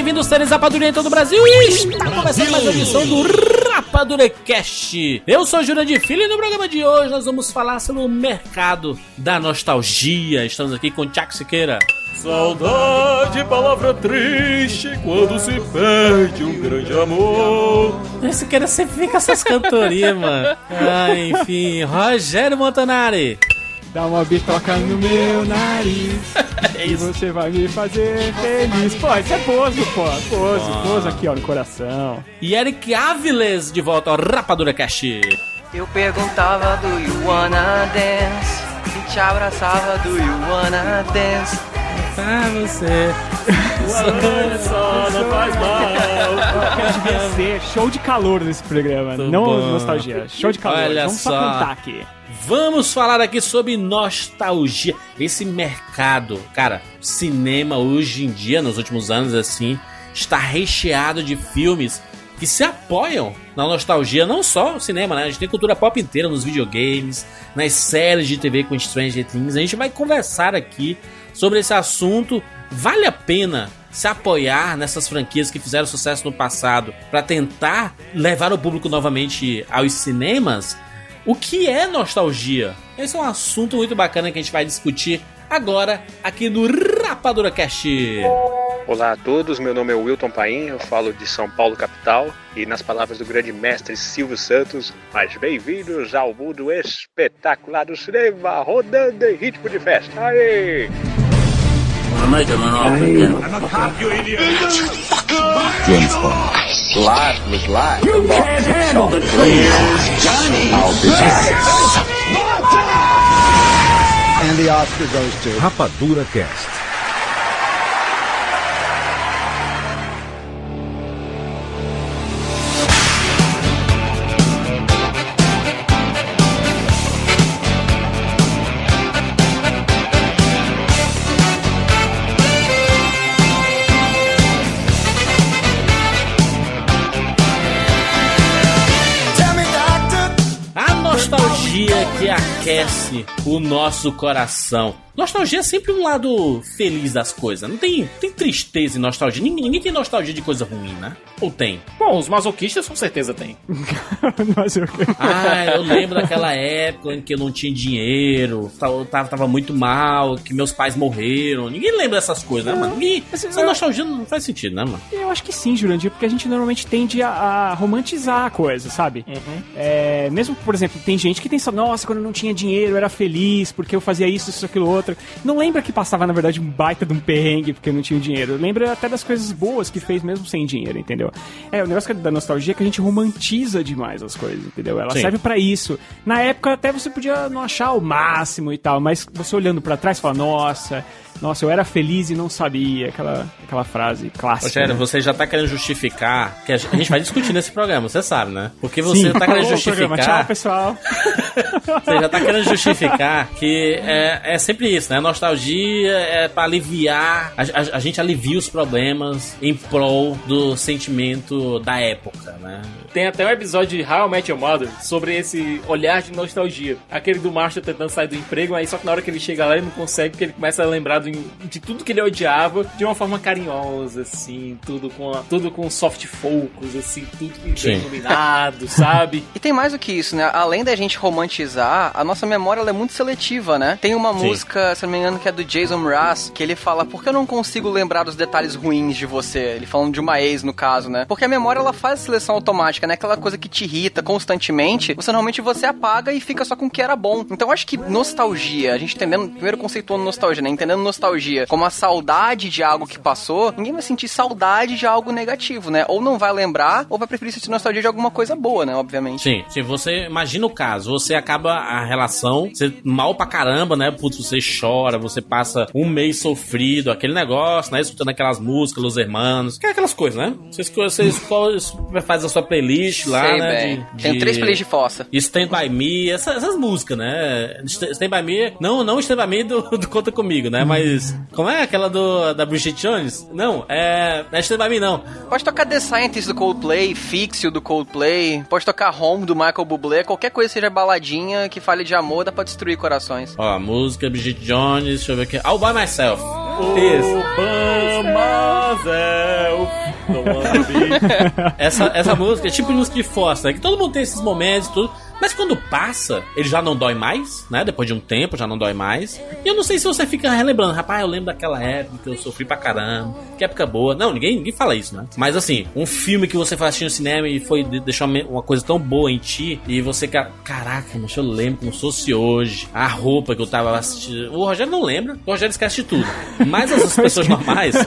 Bem-vindos, seres Rapadura em todo o Brasil! Está começando mais uma edição do Rapadura Cast. Eu sou Júnior de Filho e no programa de hoje nós vamos falar sobre o mercado da nostalgia. Estamos aqui com o Tiago Siqueira. Saudade, palavra triste quando se perde um grande amor. Esse Siqueira sempre fica essas cantorias, mano. Ah, enfim, Rogério Montanari. Dá uma bitoca no meu nariz É e isso. você vai me fazer feliz. Pô, isso é pozo, pô. Pozo, Ah. pozo aqui, ó, no coração. E Eric Áviles de volta ao Rapadura Cast. Eu perguntava do you wanna dance E te abraçava do you wanna dance Pra você. Só não faz mal. Quero devia ser show de calor nesse programa, Muito não bom. nostalgia. Show de calor. Olha Vamos só. só cantar aqui. Vamos falar aqui sobre nostalgia. Esse mercado, cara, cinema hoje em dia, nos últimos anos, assim, está recheado de filmes que se apoiam na nostalgia, não só o cinema, né? A gente tem cultura pop inteira nos videogames, nas séries de TV com Stranger Things. A gente vai conversar aqui sobre esse assunto. Vale a pena se apoiar nessas franquias que fizeram sucesso no passado para tentar levar o público novamente aos cinemas? O que é nostalgia? Esse é um assunto muito bacana que a gente vai discutir agora aqui no Rapadura Cast. Olá a todos, meu nome é Wilton Paim, eu falo de São Paulo capital e nas palavras do grande mestre Silvio Santos, mais bem-vindos ao mundo espetacular do cinema, rodando em ritmo de festa. Aê! We're making an offer again. I'm a cop, you idiot. James Bond. Life was life. You can't handle the truth. Johnny. I'll be back. And the Oscar goes to Rapadura Cast. Aquece o nosso coração. Nostalgia é sempre um lado feliz das coisas. Não tem, tem tristeza e nostalgia. Ninguém, ninguém tem nostalgia de coisa ruim, né? Ou tem? Bom, os masoquistas com certeza eu... Ah, eu lembro daquela época em que eu não tinha dinheiro, tava, tava, tava muito mal, que meus pais morreram. Ninguém lembra dessas coisas, né, mano? Ninguém, Mas essa eu- nostalgia não faz sentido, né, mano? Eu acho que sim, Jurandir, porque a gente normalmente tende a, a romantizar a coisa, sabe? É, mesmo, por exemplo, tem gente que tem só, nossa, quando eu não tinha dinheiro eu era feliz porque eu fazia isso, isso, aquilo, outro. Não lembra que passava, na verdade, um baita de um perrengue porque eu não tinha dinheiro. Lembra até das coisas boas que fez mesmo sem dinheiro, entendeu? É, o negócio da nostalgia é que a gente romantiza demais as coisas, entendeu? Ela Sim. serve pra isso. Na época até você podia não achar o máximo e tal, mas você olhando pra trás fala, nossa, nossa, eu era feliz e não sabia. Aquela, aquela frase clássica. Rogério, né? você já tá querendo justificar, que a gente vai discutir nesse programa, você sabe, né? Porque você Sim. tá querendo programa. Tchau, justificar. pessoal. Você já tá querendo justificar que é, é sempre isso, né? Nostalgia é pra aliviar. A, a- a gente alivia os problemas em prol do sentimento da época, né? Tem até um episódio de How I Met Your Mother sobre esse olhar de nostalgia. Aquele do Marshall tentando sair do emprego, aí só que na hora que ele chega lá ele não consegue, porque ele começa a lembrar do- de tudo que ele odiava de uma forma carinhosa, assim, tudo com, a- tudo com soft focus, assim, tudo bem iluminado, sabe? E tem mais do que isso, né? Além da gente romantizar, a nossa memória ela é muito seletiva, né? Tem uma Sim. música, se não me engano, que é do Jason Mraz, que ele fala, por que eu não consigo lembrar dos detalhes ruins de você? Ele falando de uma ex, no caso, né? Porque a memória, ela faz a seleção automática, né? Aquela coisa que te irrita constantemente, você normalmente você apaga e fica só com o que era bom. Então eu acho que nostalgia, a gente entendendo, primeiro conceituando nostalgia, né? Entendendo nostalgia nostalgia como a saudade de algo que passou, ninguém vai sentir saudade de algo negativo, né? Ou não vai lembrar, ou vai preferir sentir nostalgia de alguma coisa boa, né? Obviamente. Sim, se você imagina o caso, você acaba a relação, você mal pra caramba, né? Putz, você chora, você passa um mês sofrido, aquele negócio, né? Escutando aquelas músicas, Los Hermanos, que é aquelas coisas, né? Você, escolhe- você escolhe- faz a sua playlist lá, Sei né? bem. Tem três playlists de fossa. Stand By Me, essa- essas, músicas, né? St- Stand By Me, não, não Stand By Me do, do Conta Comigo, né? Mas, como é aquela do, da Bridget Jones? Não, é, não é By Me, não. Pode tocar The Scientist do Coldplay, Fixio do Coldplay, pode tocar Home do Michael Bublé, qualquer coisa seja baladinha, que fale de amor, dá pra destruir corações. Ó, a música Bridget Jones, deixa eu ver aqui. All By Myself. Isso. essa, essa música é tipo música de né? Que todo mundo tem esses momentos e tudo. Mas quando passa, ele já não dói mais, né? Depois de um tempo, já não dói mais. E eu não sei se você fica relembrando, rapaz, eu lembro daquela época que eu sofri pra caramba, que época boa. Não, ninguém, ninguém fala isso, né? Mas assim, um filme que você foi assistir no cinema e foi de- deixar uma- coisa tão boa em ti, e você, ca- caraca, mas eu lembro como se fosse hoje, a roupa que eu tava assistindo. O Rogério não lembra, o Rogério esquece de tudo. Mas as pessoas normais.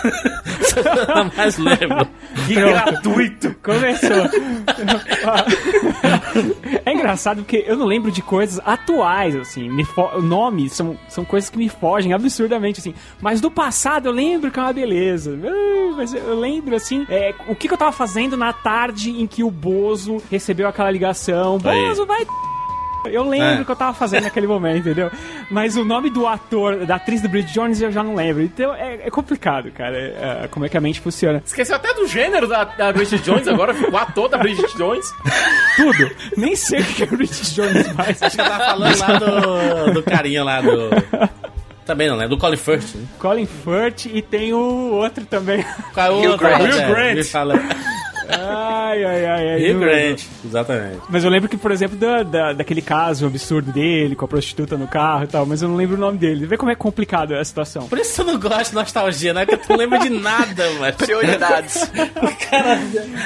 normais lembram. Que gratuito! Começou. é engraçado porque eu não lembro de coisas atuais, assim. Me Nomes são, são coisas que me fogem absurdamente, assim. Mas do passado eu lembro que é uma beleza. Mas eu lembro, assim, é, o que, que eu tava fazendo na tarde em que o Bozo recebeu aquela ligação. Aí. Bozo, vai eu lembro É. o que eu tava fazendo naquele momento, entendeu? Mas o nome do ator, da atriz do Bridget Jones, eu já não lembro. Então é, é complicado, cara, é, é, como é que a mente funciona. Esqueceu até do gênero da, da Bridget Jones agora, o ator da Bridget Jones. Tudo. Nem sei o que é Bridget Jones mais. Acho que eu tava falando lá do, do carinha lá do. Também não lembro, do Colin Firth. Né? Colin Firth e tem o outro também. Qual é o outro, Grant. Rogério? Hugh Grant. Fala. Ai, ai, ai, ai. Hugh não- Grant, exatamente. Mas eu lembro que, por exemplo, da, da- daquele caso absurdo dele, com a prostituta no carro e tal, mas eu não lembro o nome dele. Vê como é complicado a situação. Por isso eu não gosto de nostalgia, né? Porque tu não lembra de nada, mano. Prioridades. Cara,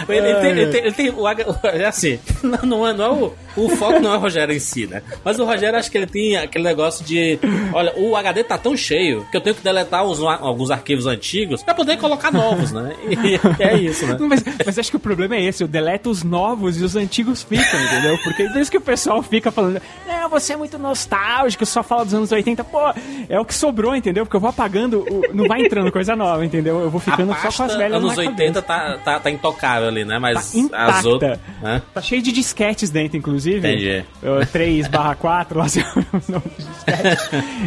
ele, ele tem, ele tem, ele tem o, é assim, não, não é, não é o, o foco não é o Rogério em si, né? Mas o Rogério acho que ele tem aquele negócio de, olha, o HD tá tão cheio que eu tenho que deletar uns- alguns arquivos antigos pra poder colocar novos, né? E, é isso, né? Mas, mas acho que o problema é esse, eu deleto os novos e os antigos ficam, entendeu? Porque por isso que o pessoal fica falando, não, você é muito nostálgico, só fala dos anos 80. Pô, é o que sobrou, entendeu? Porque eu vou apagando, não vai entrando coisa nova, entendeu? Eu vou ficando só com as velhas anos na 80 cabeça. tá, tá, tá intocável ali, né? Mas Tá intacta. as outras. Né? Tá cheio de disquetes dentro, inclusive. Entendi. 3 barra 4, lá sei o.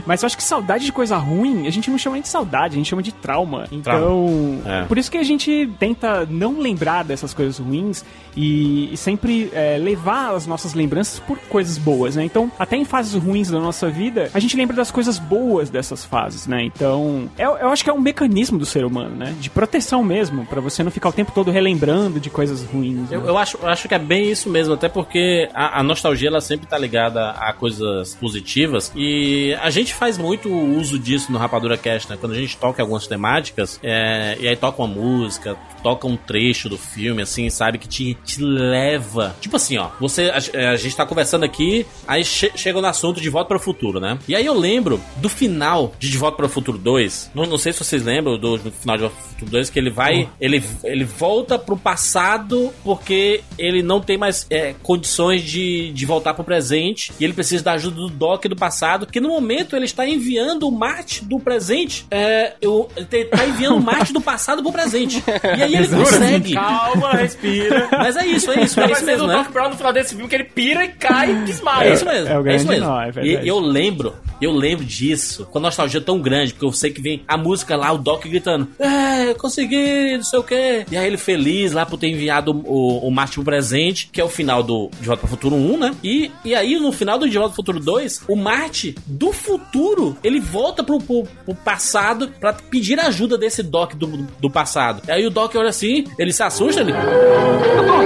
Mas eu acho que saudade de coisa ruim, a gente não chama nem de saudade, a gente chama de trauma. Então, É. por isso que a gente tenta não lembrar dessas coisas ruins e, e sempre é, levar as nossas lembranças por coisas boas, né? Então, até em fases ruins da nossa vida, a gente lembra das coisas boas dessas fases, né? Então, eu, eu acho que é um mecanismo do ser humano, né? De proteção mesmo, pra você não ficar o tempo todo relembrando de coisas ruins. Eu, né? eu acho, eu acho que é bem isso mesmo, até porque a, a nostalgia ela sempre tá ligada a coisas positivas e a gente faz muito uso disso no Rapadura Cast, né? Quando a gente toca algumas temáticas é, e aí toca uma música, toca um trecho do filme, assim, sabe? Que te, te leva. Tipo assim, ó, você. A, a gente tá conversando aqui, aí che- chega no assunto de Volta para o Futuro, né? E aí eu lembro do final de De Volta para o Futuro 2. Não, não sei se vocês lembram do, do final de Volta para o Futuro 2, que ele vai. Ele, ele volta pro passado porque ele não tem mais é, condições de, de voltar pro presente e ele precisa da ajuda do Doc do passado, que no momento ele está enviando o Marte do presente. É, eu, ele te- tá enviando o Marte do passado pro presente. E aí ele consegue. Calma, respira. Mas é isso, é isso, é Vai isso mesmo, do né? Doc Brown no final desse filme que ele pira e cai e desmaia. É isso mesmo. É o É, isso mesmo. nó, é e eu lembro, eu lembro disso, com a nostalgia tão grande, porque eu sei que vem a música lá, o Doc gritando: É, eu consegui, não sei o quê. E aí ele feliz lá por ter enviado o, o Marte pro presente, que é o final do De Volta pro Futuro 1, né? E, e aí no final do De Volta pro Futuro 2, o Marte do futuro ele volta pro, pro, pro passado pra pedir ajuda desse Doc do, do passado. E aí o Doc olha assim, ele se assusta, ele. Doutor!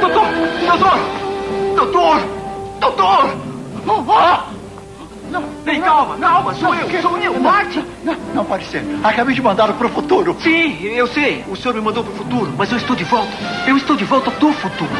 Doutor! Doutor! Doutor! Ah! Não, vem, calma, calma, sou eu, sou eu, Marte! Não, não pode ser. Acabei de mandá-lo pro futuro. Sim, eu sei. O senhor me mandou pro futuro, mas eu estou de volta. Eu estou de volta do futuro.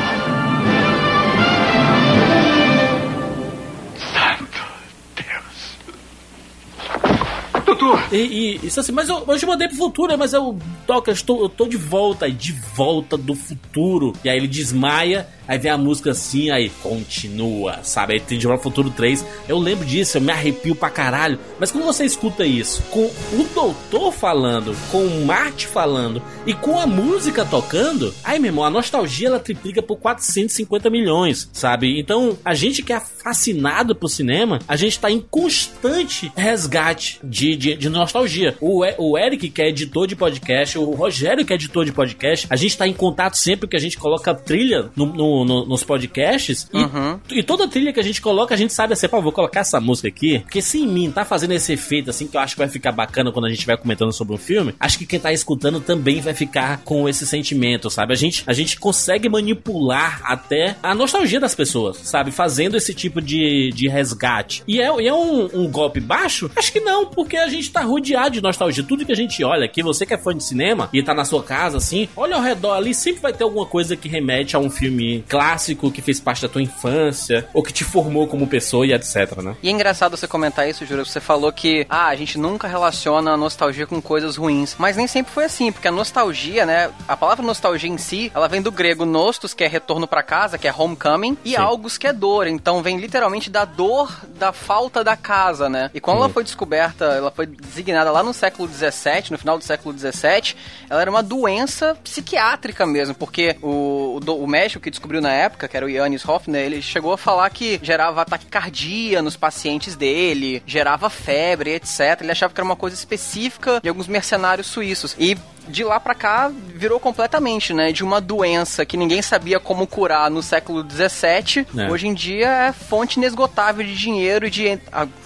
Doutor! E, e isso assim, mas eu, eu te mandei pro futuro, mas eu, toca, eu estou, eu tô de volta, de volta do futuro. E aí ele desmaia, aí vem a música assim, aí continua, sabe? Aí tem de volta futuro 3. Eu lembro disso, eu me arrepio pra caralho. Mas quando você escuta isso, com o doutor falando, com o Marte falando e com a música tocando, aí, meu irmão, a nostalgia ela triplica por 450 milhões, sabe? Então, a gente que é fascinado por cinema, a gente tá em constante resgate de, de, de nostalgia. O, o Eric, que é editor de podcast, o Rogério, que é editor de podcast, a gente tá em contato sempre que a gente coloca trilha no, no- no- nos podcasts. E, Uhum. e toda trilha que a gente coloca, a gente sabe assim, pô, vou colocar essa música aqui, porque se em mim tá fazendo esse efeito assim, que eu acho que vai ficar bacana quando a gente vai comentando sobre um filme, acho que quem tá escutando também vai ficar com esse sentimento, sabe? A gente, a gente consegue manipular até a nostalgia das pessoas, sabe? Fazendo esse tipo de, de resgate. E é, é um, um golpe baixo? Acho que não, porque a gente tá rodeado de nostalgia. Tudo que a gente olha aqui, você que é fã de cinema e tá na sua casa assim, olha ao redor ali, sempre vai ter alguma coisa que remete a um filme clássico que fez parte da tua infância, ou que te formou como pessoa e etc, né? E é engraçado você comentar isso, Júlio. Você falou que, ah, a gente nunca relaciona a nostalgia com coisas ruins. Mas nem sempre foi assim, porque a nostalgia, né? A palavra nostalgia em si, ela vem do grego nostos, que é retorno pra casa, que é homecoming, e Sim. algos, que é dor. Então vem literalmente da dor da falta da casa, né? E quando ela foi descoberta, ela foi designada lá no século XVII, no final do século XVII, ela era uma doença psiquiátrica mesmo, porque o, o, o médico que descobriu na época, que era o Yannis Hoffner, ele chegou a falar que gerava ataque cardíaco nos pacientes dele, gerava febre, etc. Ele achava que era uma coisa específica de alguns mercenários suíços. E de lá pra cá virou completamente, né? De uma doença que ninguém sabia como curar no século XVII, É. hoje em dia é fonte inesgotável de dinheiro e de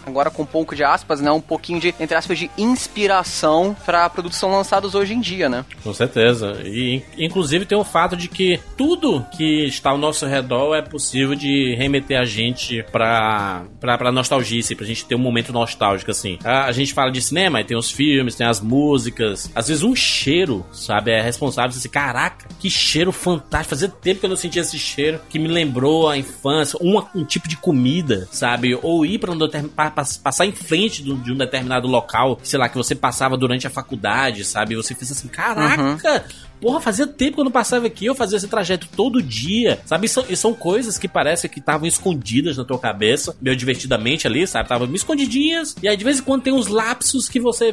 agora com um pouco de aspas, né? Um pouquinho de entre aspas de inspiração pra produtos que são lançados hoje em dia, né? Com certeza. E in- inclusive tem o fato de que tudo que está ao nosso redor é possível de remeter a gente pra, pra, pra nostalgia, assim, pra gente ter um momento nostálgico, assim. A, a gente fala de cinema, aí tem os filmes, tem as músicas. Às vezes um cheiro, sabe, é responsável. Assim, caraca, que cheiro fantástico. Fazia tempo que eu não sentia esse cheiro que me lembrou a infância. Uma- um tipo de comida, sabe? Ou ir pra um passar em frente de um determinado local, sei lá, que você passava durante a faculdade, sabe? E você fez assim, caraca, Porra, fazia tempo que eu não passava aqui, eu fazia esse trajeto todo dia, sabe? E são, e são coisas que parece que estavam escondidas na tua cabeça, meio divertidamente ali, sabe? Estavam escondidinhas, e aí de vez em quando tem uns lapsos que você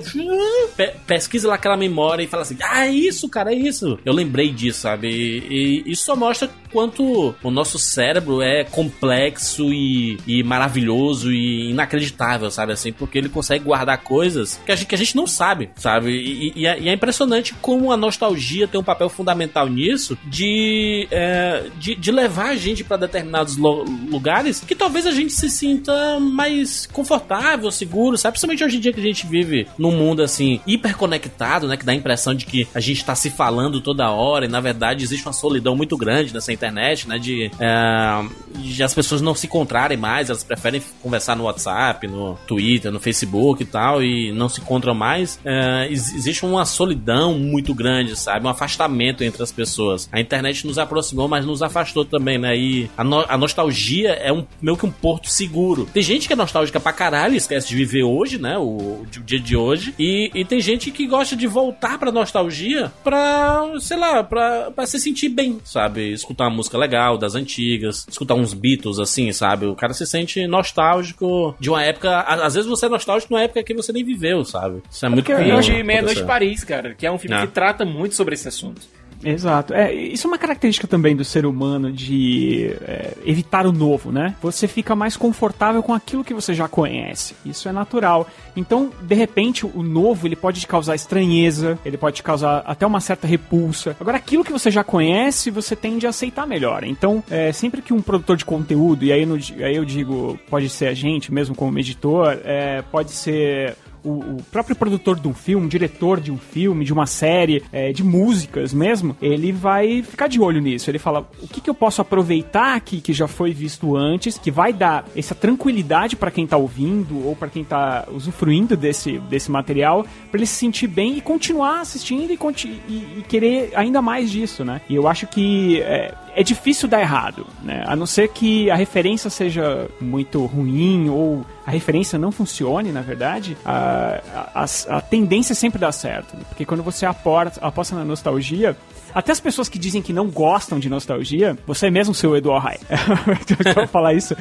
pe- pesquisa lá aquela memória e fala assim: ah, é isso, cara, é isso. Eu lembrei disso, sabe? E, e isso só mostra quanto o nosso cérebro é complexo e, e maravilhoso e inacreditável, sabe? Assim, porque ele consegue guardar coisas que a gente, que a gente não sabe, sabe? E, e- é, e é impressionante como a nostalgia tem um papel fundamental nisso de, é, de, de levar a gente para determinados lugares que talvez a gente se sinta mais confortável, seguro, sabe? Principalmente hoje em dia que a gente vive num mundo assim hiperconectado, né? Que dá a impressão de que a gente tá se falando toda hora e na verdade existe uma solidão muito grande nessa internet, né? De, é, de as pessoas não se encontrarem mais, elas preferem conversar no WhatsApp, no Twitter, no Facebook e tal, e não se encontram mais. É, ex- existe uma solidão muito grande, sabe? Um afastamento entre as pessoas. A internet nos aproximou, mas nos afastou também, né? E a, no- a nostalgia é um, meio que um porto seguro. Tem gente que é nostálgica pra caralho, esquece de viver hoje, né? O, o dia de hoje. E, e tem gente que gosta de voltar pra nostalgia pra, sei lá, pra, pra se sentir bem, sabe? Escutar uma música legal das antigas, escutar uns Beatles, assim, sabe? O cara se sente nostálgico de uma época. Às vezes você é nostálgico de uma época que você nem viveu, sabe? Isso é muito porque comum E hoje, acontecer. Meia-Noite em Paris, cara, que é um filme Ah. que trata muito sobre esse assunto. Exato. É, isso é uma característica também do ser humano de é, evitar o novo, né? Você fica mais confortável com aquilo que você já conhece. Isso é natural. Então, de repente, o novo ele pode te causar estranheza, ele pode te causar até uma certa repulsa. Agora, aquilo que você já conhece, você tende a aceitar melhor. Então, é, sempre que um produtor de conteúdo, e aí, no- aí eu digo, pode ser a gente mesmo como editor, é, pode ser o, o próprio produtor de um filme, diretor de um filme, de uma série, é, de músicas mesmo, ele vai ficar de olho nisso. Ele fala: o que, que eu posso aproveitar aqui que já foi visto antes, que vai dar essa tranquilidade para quem tá ouvindo ou para quem tá usufruindo desse, desse material, para ele se sentir bem e continuar assistindo e, e- e querer ainda mais disso, né? E eu acho que é, é difícil dar errado, né? A não ser que a referência seja muito ruim ou a referência não funcione, na verdade, a, a, a, tendência sempre dá certo. Né? Porque quando você aposta na nostalgia, até as pessoas que dizem que não gostam de nostalgia, você mesmo, seu Edu Rai. Eu falar isso.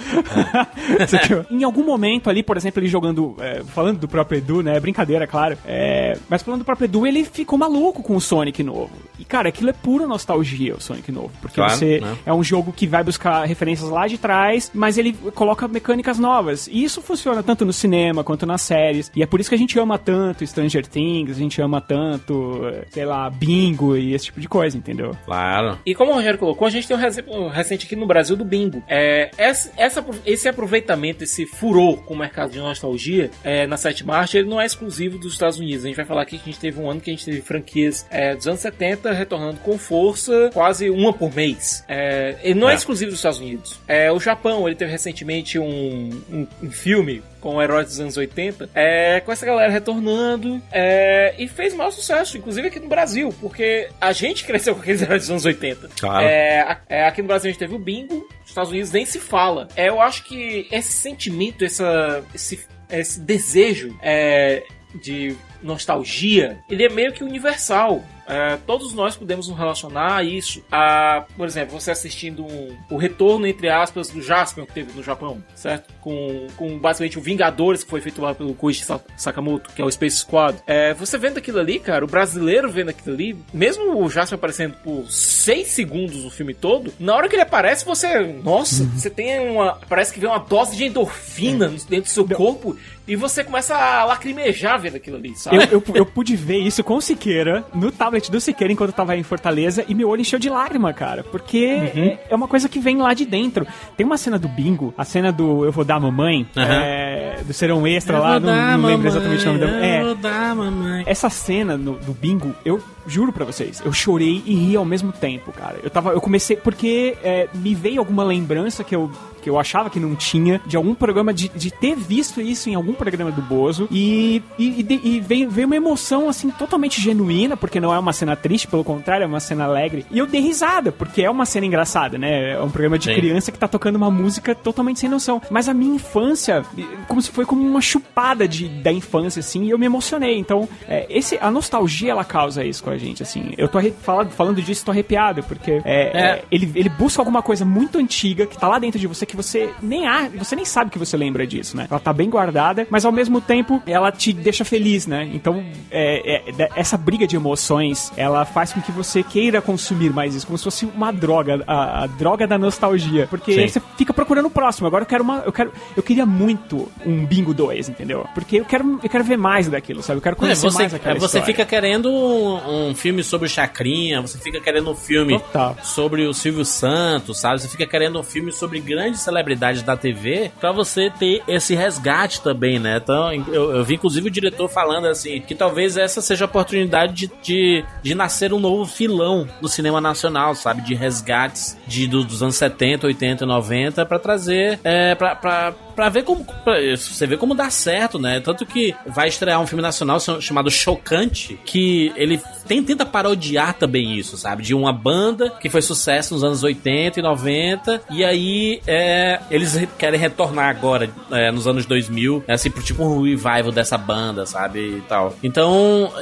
em algum momento ali, por exemplo, ele jogando. É, falando do próprio Edu, né? Brincadeira, claro. É, mas falando do próprio Edu, ele ficou maluco com o Sonic novo. E, cara, aquilo é pura nostalgia, o Sonic novo. Porque claro, você né? é um jogo que vai buscar referências lá de trás, mas ele coloca mecânicas novas. E isso funciona tanto no cinema quanto nas séries. E é por isso que a gente ama tanto Stranger Things, a gente ama tanto, sei lá, Bingo e esse tipo de coisa, entendeu? Claro. E como o Rogério colocou, a gente tem um recente aqui no Brasil do Bingo. É, essa, essa, esse aproveitamento, esse furor com o mercado de nostalgia é, na 7 March, ele não é exclusivo dos Estados Unidos. A gente vai falar aqui que a gente teve um ano que a gente teve franquias é, dos anos 70 retornando com força, quase uma por mês. É, ele não é. é exclusivo dos Estados Unidos. É, o Japão, ele teve recentemente um, um, um filme com heróis dos anos 80, é, com essa galera retornando, é, e fez maior sucesso, inclusive aqui no Brasil, porque a gente cresceu com aqueles heróis dos anos 80. Claro. É, é, aqui no Brasil a gente teve o Bingo, nos Estados Unidos nem se fala. É, eu acho que esse sentimento, essa, esse, esse desejo é, de nostalgia, ele é meio que universal. É, todos nós podemos nos relacionar a isso. A, por exemplo, você assistindo um, o retorno, entre aspas, do Jaspion que teve no Japão, certo? Com, com basicamente o Vingadores, que foi feito lá pelo Koichi Sakamoto, que é o Space Squad. É, você vendo aquilo ali, cara, o brasileiro vendo aquilo ali, mesmo o Jaspion aparecendo por 6 segundos no filme todo, na hora que ele aparece, você. Nossa, você tem uma. Parece que vem uma dose de endorfina dentro do seu corpo e você começa a lacrimejar vendo aquilo ali, sabe? Eu, eu, eu pude ver isso com o Siqueira no tablet do Siqueira enquanto eu tava em Fortaleza e meu olho encheu de lágrima, cara. Porque uhum. é, uma coisa que vem lá de dentro. Tem uma cena do bingo, a cena do Eu Vou Dar Mamãe, uhum. é, do Serão Extra eu lá, não, não mamãe, lembro exatamente o nome da. É, eu vou dar mamãe. Essa cena no, do bingo, eu juro pra vocês, eu chorei e ri ao mesmo tempo, cara. Eu tava. Eu comecei. Porque é, me veio alguma lembrança que eu que eu achava que não tinha, de algum programa, de, de ter visto isso em algum programa do Bozo. E, e, e, veio, veio uma emoção, assim, totalmente genuína, porque não é uma cena triste, pelo contrário, é uma cena alegre. E eu dei risada, porque é uma cena engraçada, né? É um programa de Sim. criança que tá tocando uma música totalmente sem noção. Mas a minha infância, como se foi como uma chupada de, da infância, assim, e eu me emocionei. Então, é, esse, a nostalgia, ela causa isso com a gente, assim. Eu tô falando, falando disso, tô arrepiado, porque é, é. ele, ele busca alguma coisa muito antiga que tá lá dentro de você que você nem há, você nem sabe que você lembra disso, né? Ela tá bem guardada, mas ao mesmo tempo ela te deixa feliz, né? Então, é, é, essa briga de emoções, ela faz com que você queira consumir mais isso, como se fosse uma droga, a, a droga da nostalgia, porque Sim. você fica procurando o próximo. Agora eu quero uma, eu quero, eu queria muito um Bingo 2, entendeu? Porque eu quero, eu quero ver mais daquilo, sabe? Eu quero conhecer é, você, mais aquela Você história. fica querendo um, um, filme sobre o Chacrinha, você fica querendo um filme Total. sobre o Silvio Santos, sabe? Você fica querendo um filme sobre grandes celebridades da TV para você ter esse resgate também, né? Então, eu, eu, vi inclusive o diretor falando assim, que talvez essa seja a oportunidade de, de, de nascer um novo filão no cinema nacional, sabe? De resgates de, dos anos 70, 80, 90 para trazer, é, para pra ver como. Pra, você vê como dá certo, né? Tanto que vai estrear um filme nacional chamado Chocante, que ele tem, tenta parodiar também isso, sabe? De uma banda que foi sucesso nos anos 80 e 90, e aí é, eles querem retornar agora, é, nos anos 2000, é, assim, pro tipo um revival dessa banda, sabe? E tal. Então,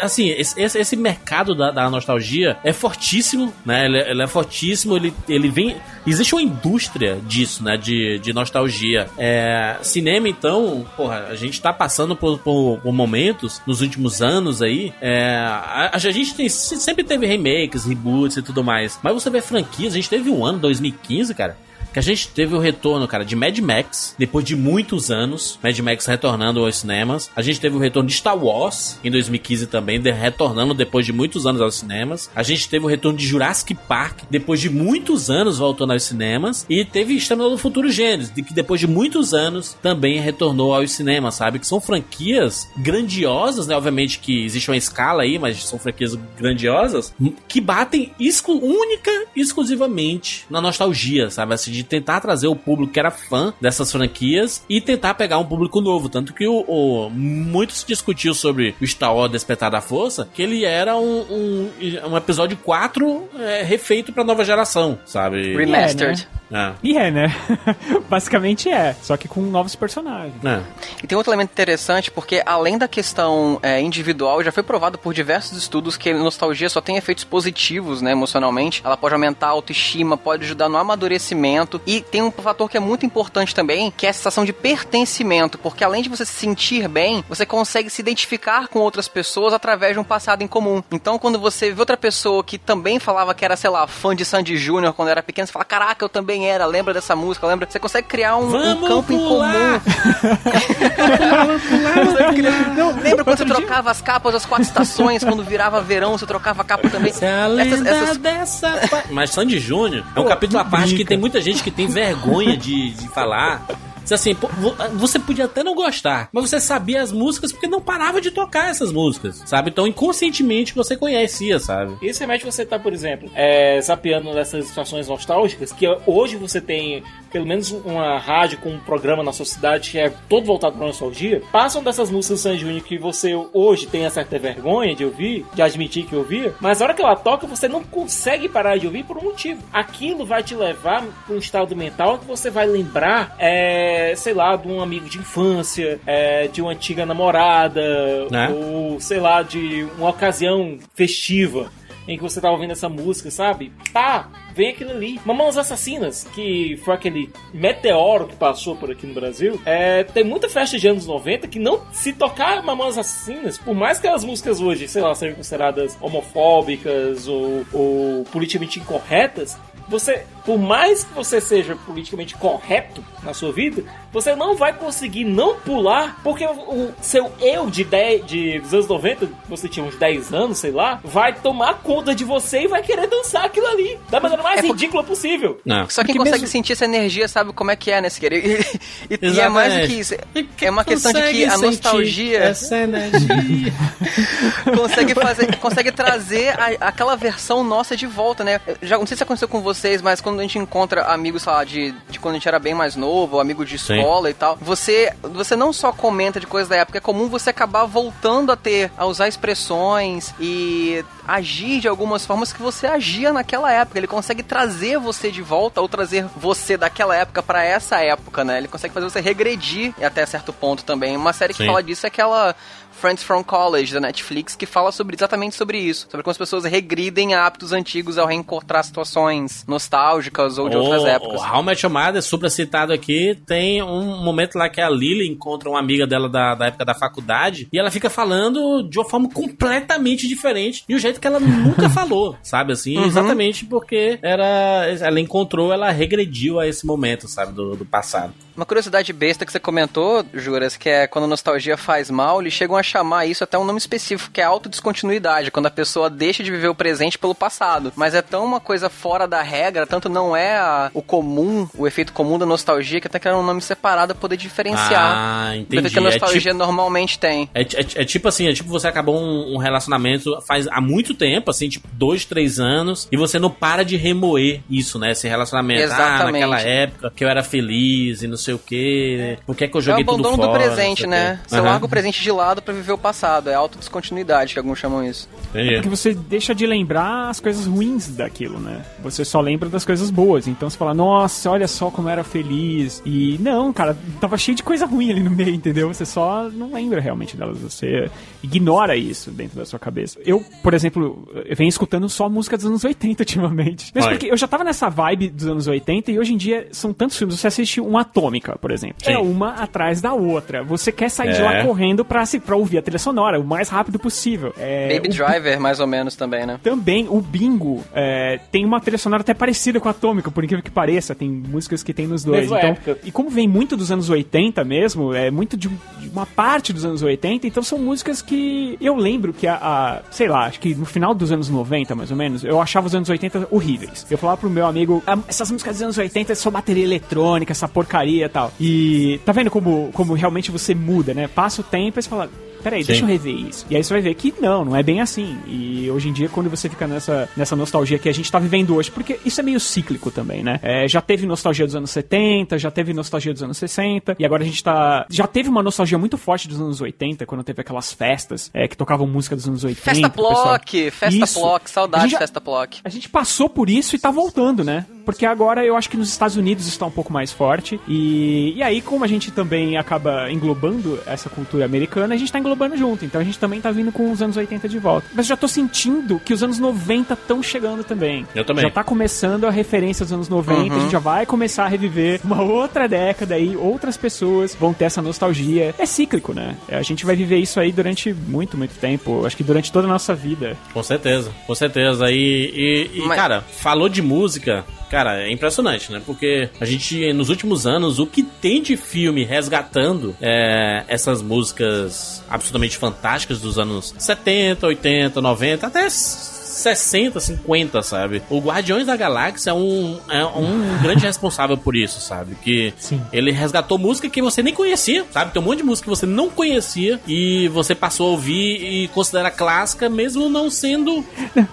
assim, esse, esse mercado da, da, nostalgia é fortíssimo, né? Ele, ele, é fortíssimo, ele, ele vem. Existe uma indústria disso, né? De, de nostalgia. É, cinema, então, porra, a gente tá passando por, por, por momentos nos últimos anos aí. É, a, a, gente tem, sempre teve remakes, reboots e tudo mais. Mas você vê franquias, a gente teve um ano, 2015, cara que a gente teve o retorno, cara, de Mad Max, depois de muitos anos, Mad Max retornando aos cinemas. A gente teve o retorno de Star Wars em 2015 também, de, retornando depois de muitos anos aos cinemas. A gente teve o retorno de Jurassic Park, depois de muitos anos voltando aos cinemas. E teve Exterminador do Futuro Gênesis, de que depois de muitos anos também retornou aos cinemas, sabe? Que são franquias grandiosas, né? Obviamente que existe uma escala aí, mas são franquias grandiosas que batem única e exclusivamente na nostalgia, sabe? Assim, de tentar trazer o público que era fã dessas franquias e tentar pegar um público novo. Tanto que o, o muito se discutiu sobre o Star Wars Despertar da Força, que ele era um, um, um episódio 4 é, refeito pra nova geração, sabe? Remastered. É. E é, né? Basicamente é. Só que com novos personagens. É. E tem outro elemento interessante, porque além da questão é, individual, já foi provado por diversos estudos que a nostalgia só tem efeitos positivos, né, emocionalmente. Ela pode aumentar a autoestima, pode ajudar no amadurecimento. E tem um fator que é muito importante também, que é a sensação de pertencimento, porque além de você se sentir bem, você consegue se identificar com outras pessoas através de um passado em comum. Então, quando você vê outra pessoa que também falava que era, sei lá, fã de Sandy Júnior quando era pequeno, você fala, caraca, eu também era, lembra dessa música, lembra? Você consegue criar um, um campo em pular! comum. Você cria- Não, lembra quando você trocava as capas das quatro estações, quando virava verão, você trocava a capa também? Essa Essas- Mas Sandy Júnior é um Pô, capítulo à parte que tem muita gente que tem vergonha de, de falar. Assim, você podia até não gostar, mas você sabia as músicas porque não parava de tocar essas músicas, sabe? Então inconscientemente você conhecia, sabe? Isso remete você tá, por exemplo, é, zapeando nessas situações nostálgicas, que hoje você tem pelo menos uma rádio com um programa na sua cidade que é todo voltado pra nostalgia. Passam dessas músicas do San Júnior que você hoje tem a certa vergonha de ouvir, de admitir que ouvia, mas a hora que ela toca você não consegue parar de ouvir por um motivo. Aquilo vai te levar pra um estado mental que você vai lembrar, é, sei lá, de um amigo de infância, é, de uma antiga namorada, Né? ou sei lá, de uma ocasião festiva em que você tá ouvindo essa música, sabe? Tá, vem aquilo ali. Mamonas Assassinas, que foi aquele meteoro que passou por aqui no Brasil, é, tem muita festa de anos 90 que não se tocar Mamonas Assassinas, por mais que as músicas hoje, sei lá, sejam consideradas homofóbicas ou, ou politicamente incorretas, você, por mais que você seja politicamente correto na sua vida, você não vai conseguir não pular, porque o, seu eu de 10, de, dos anos 90, você tinha uns 10 anos, sei lá, vai tomar conta de você e vai querer dançar aquilo ali, da maneira mais É por- ridícula possível. Não. Só quem Porque consegue mesmo- sentir essa energia sabe como é que é, né, Siqueira? E, e- e é mais do que isso. É uma questão de que a nostalgia Essa energia. consegue fazer, consegue trazer a- aquela versão nossa de volta, né? Já não sei se aconteceu com vocês, mas quando a gente encontra amigos, sei lá, de, de quando a gente era bem mais novo, amigo de Sim. escola e tal, você, você não só comenta de coisas da época, é comum você acabar voltando a ter, a usar expressões e agir de algumas formas que você agia naquela época. Ele consegue trazer você de volta ou trazer você daquela época pra essa época, né? Ele consegue fazer você regredir até certo ponto também. Uma série que Sim. fala disso é aquela Friends from College da Netflix, que fala sobre exatamente sobre isso, sobre como as pessoas regridem a hábitos antigos ao reencontrar situações nostálgicas ou de outras O- épocas. O How I Met Your Mother, super citado aqui, tem um momento lá que a Lily encontra uma amiga dela da, da época da faculdade e ela fica falando de uma forma completamente diferente e o jeito que ela nunca falou, sabe assim? Exatamente porque era, ela encontrou, ela regrediu a esse momento, sabe, do, do passado. Uma curiosidade besta que você comentou, Juras, que é quando a nostalgia faz mal, eles chegam a chamar isso até um nome específico, que é autodescontinuidade, quando a pessoa deixa de viver o presente pelo passado. Mas é tão uma coisa fora da regra, tanto não é a- o comum, o efeito comum da nostalgia, que até criaram um nome separado pra poder diferenciar. Ah, entendi. que a É nostalgia tipo- normalmente tem. É, é- é tipo assim, é tipo você acabou um, um relacionamento faz há muito tempo, assim, tipo dois, três anos, e você não para de remoer isso, né? Esse relacionamento. Ah, Exatamente. naquela época que eu era feliz e não sei o quê. Por que, é que eu É o joguei tudo abandono fora? do não sei presente, o né? Você Aham, larga o presente de lado pra viver o passado. É autodescontinuidade, que alguns chamam isso. entendi. Porque você deixa de lembrar as coisas ruins daquilo, né? Você só lembra das coisas boas. Então você fala, nossa, olha só como eu era feliz. E não, cara, tava cheio de coisa ruim ali no meio, entendeu? Você só não lembra realmente delas. Você ignora isso dentro da sua cabeça. Eu, por exemplo, eu venho escutando só música dos anos 80 ultimamente. Mesmo Olha. porque eu já tava nessa vibe dos anos 80 e hoje em dia são tantos filmes. Você assiste uma Atômica, por exemplo. Sim. É uma atrás da outra. Você quer sair de lá É. correndo pra, se- pra ouvir a trilha sonora o mais rápido possível. É, Baby o- Driver, mais ou menos, também, né? também o Bingo é, tem uma trilha sonora até parecida com a Atômica, por incrível que pareça. Tem músicas que tem nos dois. Mesma Então, época. e como vem muito dos anos 80 mesmo, é muito de, de uma parte dos anos 80, então são músicas que eu lembro que a, a- sei lá, acho que no final dos anos 90, mais ou menos, eu achava os anos 80 horríveis. Eu falava pro meu amigo, "Ah, essas músicas dos anos 80 é só bateria eletrônica, essa porcaria e tal. E tá vendo como, como realmente você muda, né? Passa o tempo e você fala, peraí, Sim. deixa eu rever isso. E aí você vai ver que não, não é bem assim. E hoje em dia, quando você fica nessa, nessa nostalgia que a gente tá vivendo hoje, porque isso é meio cíclico também, né? É, já teve nostalgia dos anos 70, já teve nostalgia dos anos 60, e agora a gente tá. Já teve uma nostalgia muito forte dos anos 80, quando teve aquelas festas é, que tocavam música dos anos 80. Festa pessoal- Plock, Festa Isso. Plock, saudade de Festa Plock. a gente passou por isso e tá voltando, né? Porque agora eu acho que nos Estados Unidos está um pouco mais forte. E, e aí, como a gente também acaba englobando essa cultura americana, a gente tá englobando junto. Então a gente também tá vindo com os anos 80 de volta. Mas eu já tô sentindo que os anos 90 estão chegando também. Eu também. Já tá começando a referência dos anos 90. A gente já vai começar a reviver uma outra década aí. Outras pessoas vão ter essa nostalgia. É cíclico, né? A gente vai viver isso aí durante muito, muito tempo. Acho que durante toda a nossa vida. Com certeza, com certeza. E, e- e, Mas- cara, falou de música, cara, é impressionante, né? Porque a gente, nos últimos anos, o que tem de filme resgatando é, essas músicas absolutamente fantásticas dos anos 70, 80, 90, até 60, 50, sabe? O Guardiões da Galáxia é um, é um grande responsável por isso, sabe? Que Sim. ele resgatou música que você nem conhecia, sabe? Tem um monte de música que você não conhecia e você passou a ouvir e considera clássica, mesmo não sendo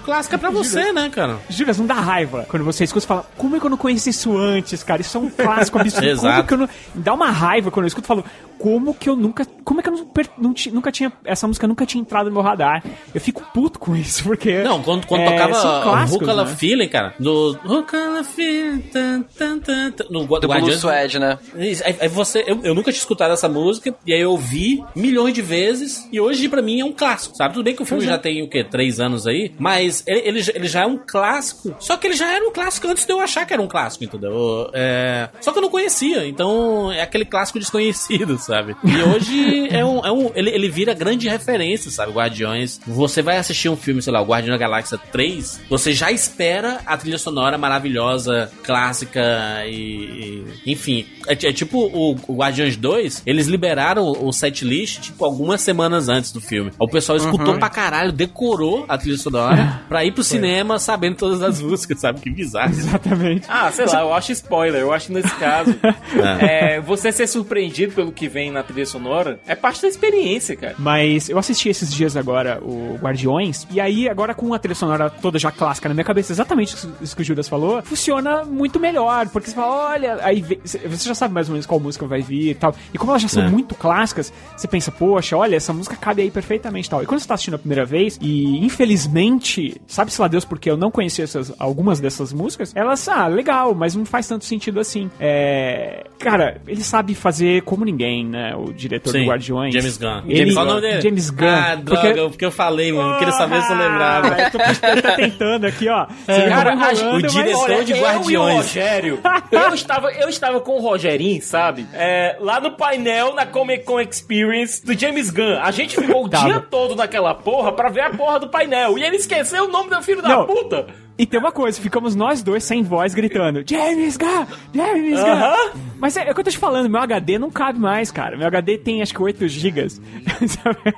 clássica pra você, né, cara? Juras, não dá raiva quando você escuta e fala, como é que eu não conheci isso antes, cara? Isso é um clássico absurdo. como Exato. que eu não... Dá uma raiva quando eu escuto e falo, como que eu nunca. Como é que eu não, não nunca tinha. Essa música nunca tinha entrado no meu radar. Eu fico puto com isso, porque. Não, quando, quando é, tocava Rukala né? Feeling, cara, no Rukala Feeling, tan, tan, tan, tan, no Do Blue Guardiões... Suede, né? Isso, Aí, aí você, eu, eu nunca tinha escutado essa música, e aí eu ouvi milhões de vezes, e hoje pra mim é um clássico, sabe? Tudo bem que o filme já tem o quê? Três anos aí, mas ele, ele, já- ele já é um clássico, só que ele já era um clássico antes de eu achar que era um clássico, entendeu? É, só que eu não conhecia, então é aquele clássico desconhecido, sabe? E hoje é um. É um ele, ele vira grande referência, sabe? Guardiões. Você vai assistir um filme, sei lá, o Guardião da Galáxia 3, você já espera a trilha sonora maravilhosa, clássica e. e- enfim. É, é tipo o, o Guardiões 2, eles liberaram o set list, tipo, algumas semanas antes do filme. O pessoal escutou pra caralho, decorou a trilha sonora pra ir pro cinema sabendo todas as músicas, sabe? Que bizarro. Exatamente. Ah, sei lá, eu acho spoiler. Eu acho nesse caso, é, você ser surpreendido pelo que vem na trilha sonora é parte da experiência, cara. Mas eu assisti esses dias agora o Guardiões, e aí agora com a trilha sonora toda já clássica na minha cabeça, exatamente isso- que o Judas falou, funciona muito melhor, porque você fala, olha, aí você já sabe mais ou menos qual música vai vir e tal. E como elas já são É. muito clássicas, você pensa, poxa, olha, essa música cabe aí perfeitamente e tal. E quando você tá assistindo a primeira vez, e infelizmente, sabe-se lá Deus porque eu não conhecia essas, algumas dessas músicas, elas, ah, legal, mas não faz tanto sentido assim. É. Cara, ele sabe fazer como ninguém, né? O diretor do Guardiões. James Gunn. Ele, Qual o nome dele? James Gunn. Ah, droga, porque, eu falei, mano. Eu queria saber se eu lembrava. Ah, eu tô, eu tô tentando aqui, ó. É. Cara, o diretor Olha, de eu Guardiões. Rogério, eu estava, eu estava com o Rogerinho, sabe? É, lá no painel na Comic Con Experience do James Gunn. A gente ficou o dia todo naquela porra pra ver a porra do painel. E ele esqueceu o nome do filho da Não. puta. E tem uma coisa, ficamos nós dois sem voz gritando James Gunn! James Gunn! Aham. Mas é, é o que eu tô te falando, meu HD não cabe mais, cara. Meu HD tem acho que 8 GB. sabe?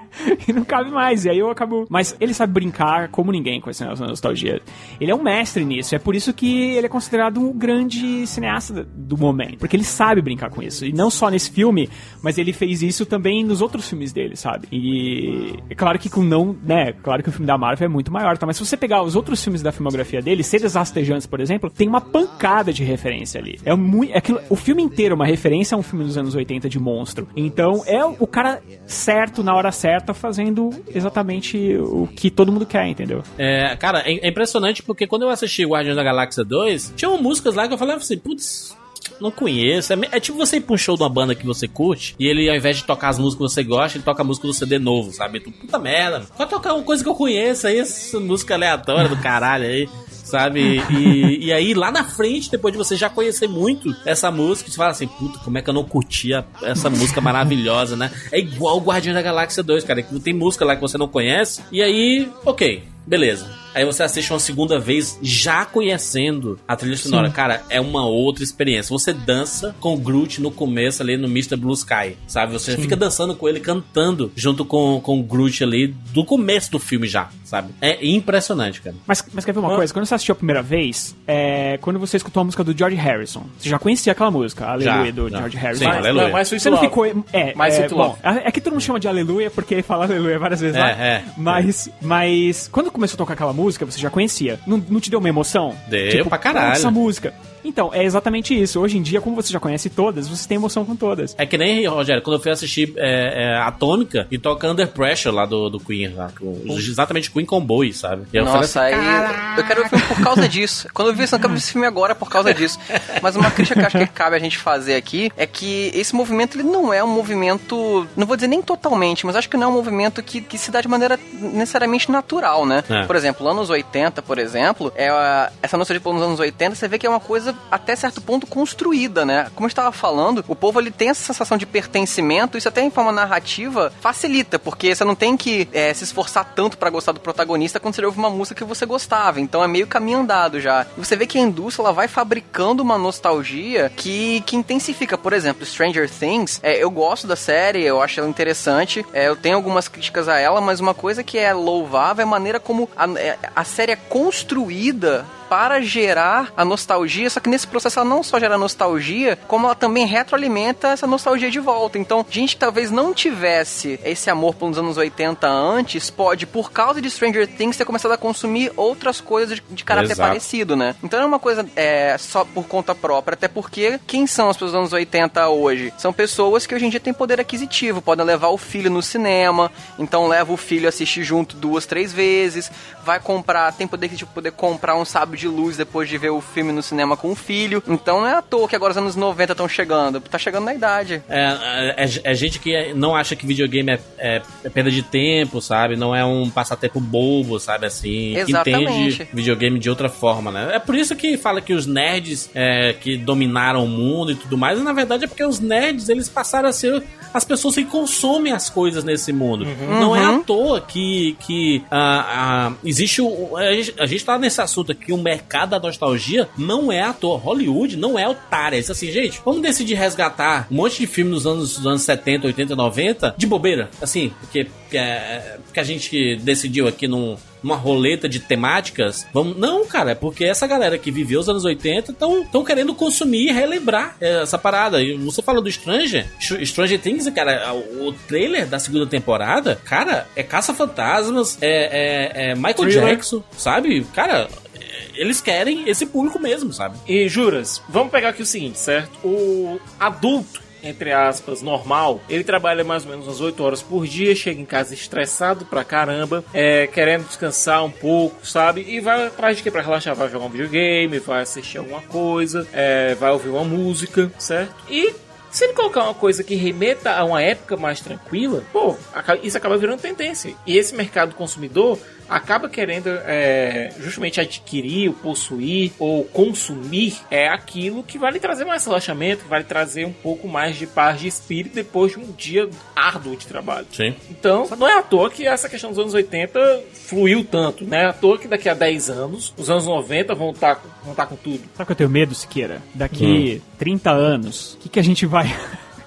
E não cabe mais. E aí eu acabo. Mas ele sabe brincar como ninguém com essa nostalgia. Ele é um mestre nisso. É por isso que ele é considerado um grande cineasta do momento. Porque ele sabe brincar com isso. E não só nesse filme, mas ele fez isso também nos outros filmes dele, sabe? E é claro que com não, né? Claro que o filme da Marvel é muito maior, tá? Mas se você pegar os outros filmes da filmografia dele, Seres Rastejantes, por exemplo, tem uma pancada de referência ali. É muito. É aquilo, o filme inteiro é uma referência a um filme dos anos 80 de monstro. Então é o cara certo, na hora certa, fazendo exatamente o que todo mundo quer, entendeu? É, cara, é, é impressionante porque quando eu assisti Guardiões da Galáxia 2, tinham músicas lá que eu falava assim, putz. Não conheço. É, é tipo você ir pra um show de uma banda que você curte e ele, ao invés de tocar as músicas que você gosta, ele toca a música do CD novo, sabe? Tu, puta merda, mano. Tocar uma coisa que eu conheço aí, essa música aleatória do caralho aí, sabe? E, e aí, lá na frente, depois de você já conhecer muito essa música, você fala assim, puta, como é que eu não curtia essa música maravilhosa, né? É igual o Guardiões da Galáxia 2, cara, que tem música lá que você não conhece, e aí, ok. Beleza. Aí você assiste uma segunda vez já conhecendo a trilha sonora. Cara, é uma outra experiência. Você dança com o Groot no começo ali no Mr. Blue Sky, sabe? Você fica dançando com ele, cantando junto com, com o Groot ali do começo do filme já, sabe? É impressionante, cara. Mas, mas quer ver uma coisa? Quando você assistiu a primeira vez, é, quando você escutou a música do George Harrison, você já conhecia aquela música, Aleluia, Já, do já. George Harrison. Sim, Mas- Aleluia. Não, mas foi Você não ficou. É, Mais é, bom, é que todo mundo chama de aleluia porque fala aleluia várias vezes É, lá. é, mas, mas quando começou a tocar aquela música, você já conhecia. Não, não te deu uma emoção? Deu pra caralho. "Pô, Essa música. Então, é exatamente isso. Hoje em dia, como você já conhece todas, você tem emoção com todas. É que nem, Rogério, quando eu fui assistir é, é, Atômica e toca Under Pressure lá do, do Queen, lá, com- exatamente Queen Comboy, sabe? E eu falei Nossa, aí eu quero ver o filme por causa disso. Quando eu vi isso, eu não quero ver esse filme agora por causa disso. Mas uma crítica que eu acho que cabe a gente fazer aqui é que esse movimento ele não é um movimento, não vou dizer nem totalmente, mas acho que não é um movimento que, que se dá de maneira necessariamente natural, né? É. Por exemplo, anos 80, por exemplo, é a- essa nostalgia pelos anos 80, você vê que é uma coisa até certo ponto construída, né? Como eu estava falando, o povo ele tem essa sensação de pertencimento, isso até em forma narrativa facilita, porque você não tem que é, se esforçar tanto pra gostar do protagonista quando você ouve uma música que você gostava. Então é meio caminho andado já. E você vê que a indústria ela vai fabricando uma nostalgia que, que intensifica. Por exemplo, Stranger Things, é, eu gosto da série, eu acho ela interessante, é, eu tenho algumas críticas a ela, mas uma coisa que é louvável é a maneira como a, é, a série é construída para gerar a nostalgia, só que nesse processo ela não só gera nostalgia, como ela também retroalimenta essa nostalgia de volta. Então, gente que talvez não tivesse esse amor pelos anos 80 antes, pode, por causa de Stranger Things, ter começado a consumir outras coisas de, de caráter Exato. parecido, né? Então não é uma coisa é, só por conta própria, até porque quem são as pessoas dos anos 80 hoje? São pessoas que hoje em dia têm poder aquisitivo, podem levar o filho no cinema, então leva o filho a assistir junto duas, três vezes, vai comprar, tem poder aquisitivo poder comprar um sábio de luz depois de ver o filme no cinema com o filho. Então não é à toa que agora os anos 90 estão chegando, tá chegando na idade. É, é, é gente que não acha que videogame é, é- é perda de tempo, sabe? Não é um passatempo bobo, sabe? Assim, Exatamente. entende videogame de outra forma, né? É por isso que fala que os nerds é, que dominaram o mundo e tudo mais, e na verdade é porque os nerds eles passaram a ser as pessoas que consomem as coisas nesse mundo. Não é à toa que, que ah, ah, existe o. A gente, a gente tá nesse assunto aqui, o mercado da nostalgia não é à Hollywood não é otária. Isso assim, gente, vamos decidir resgatar um monte de filme nos anos, dos anos 70, 80, 90 de bobeira. Assim, porque, porque, é- porque a gente decidiu aqui num numa roleta de temáticas. Vamos, não, cara, é porque essa galera que viveu os anos 80 estão querendo consumir e relembrar é, essa parada. E você falou do Stranger, Str- Stranger Things, cara, o trailer da segunda temporada, cara, é Caça-Fantasmas, é, é- é Michael Thriller. Jackson, sabe? Cara, é, eles querem esse público mesmo, sabe? E juras, vamos pegar aqui o seguinte, certo? O adulto, entre aspas, normal, ele trabalha mais ou menos umas 8 horas por dia, chega em casa estressado pra caramba, é, querendo descansar um pouco, sabe? E vai atrás de quê? Pra relaxar, vai jogar um videogame, vai assistir alguma coisa, é, vai ouvir uma música, certo? E se ele colocar uma coisa que remeta a uma época mais tranquila, pô, isso acaba virando tendência. E esse mercado consumidor acaba querendo é, justamente adquirir, ou possuir ou consumir é aquilo que vai lhe trazer mais relaxamento, que vai lhe trazer um pouco mais de paz de espírito depois de um dia árduo de trabalho. Sim. Então, não é à toa que essa questão dos anos 80 fluiu tanto, né? É à toa que daqui a 10 anos, os anos 90 vão estar vão tá com tudo. Sabe o que eu tenho medo, Siqueira? Daqui 30 anos, o que, que a gente vai.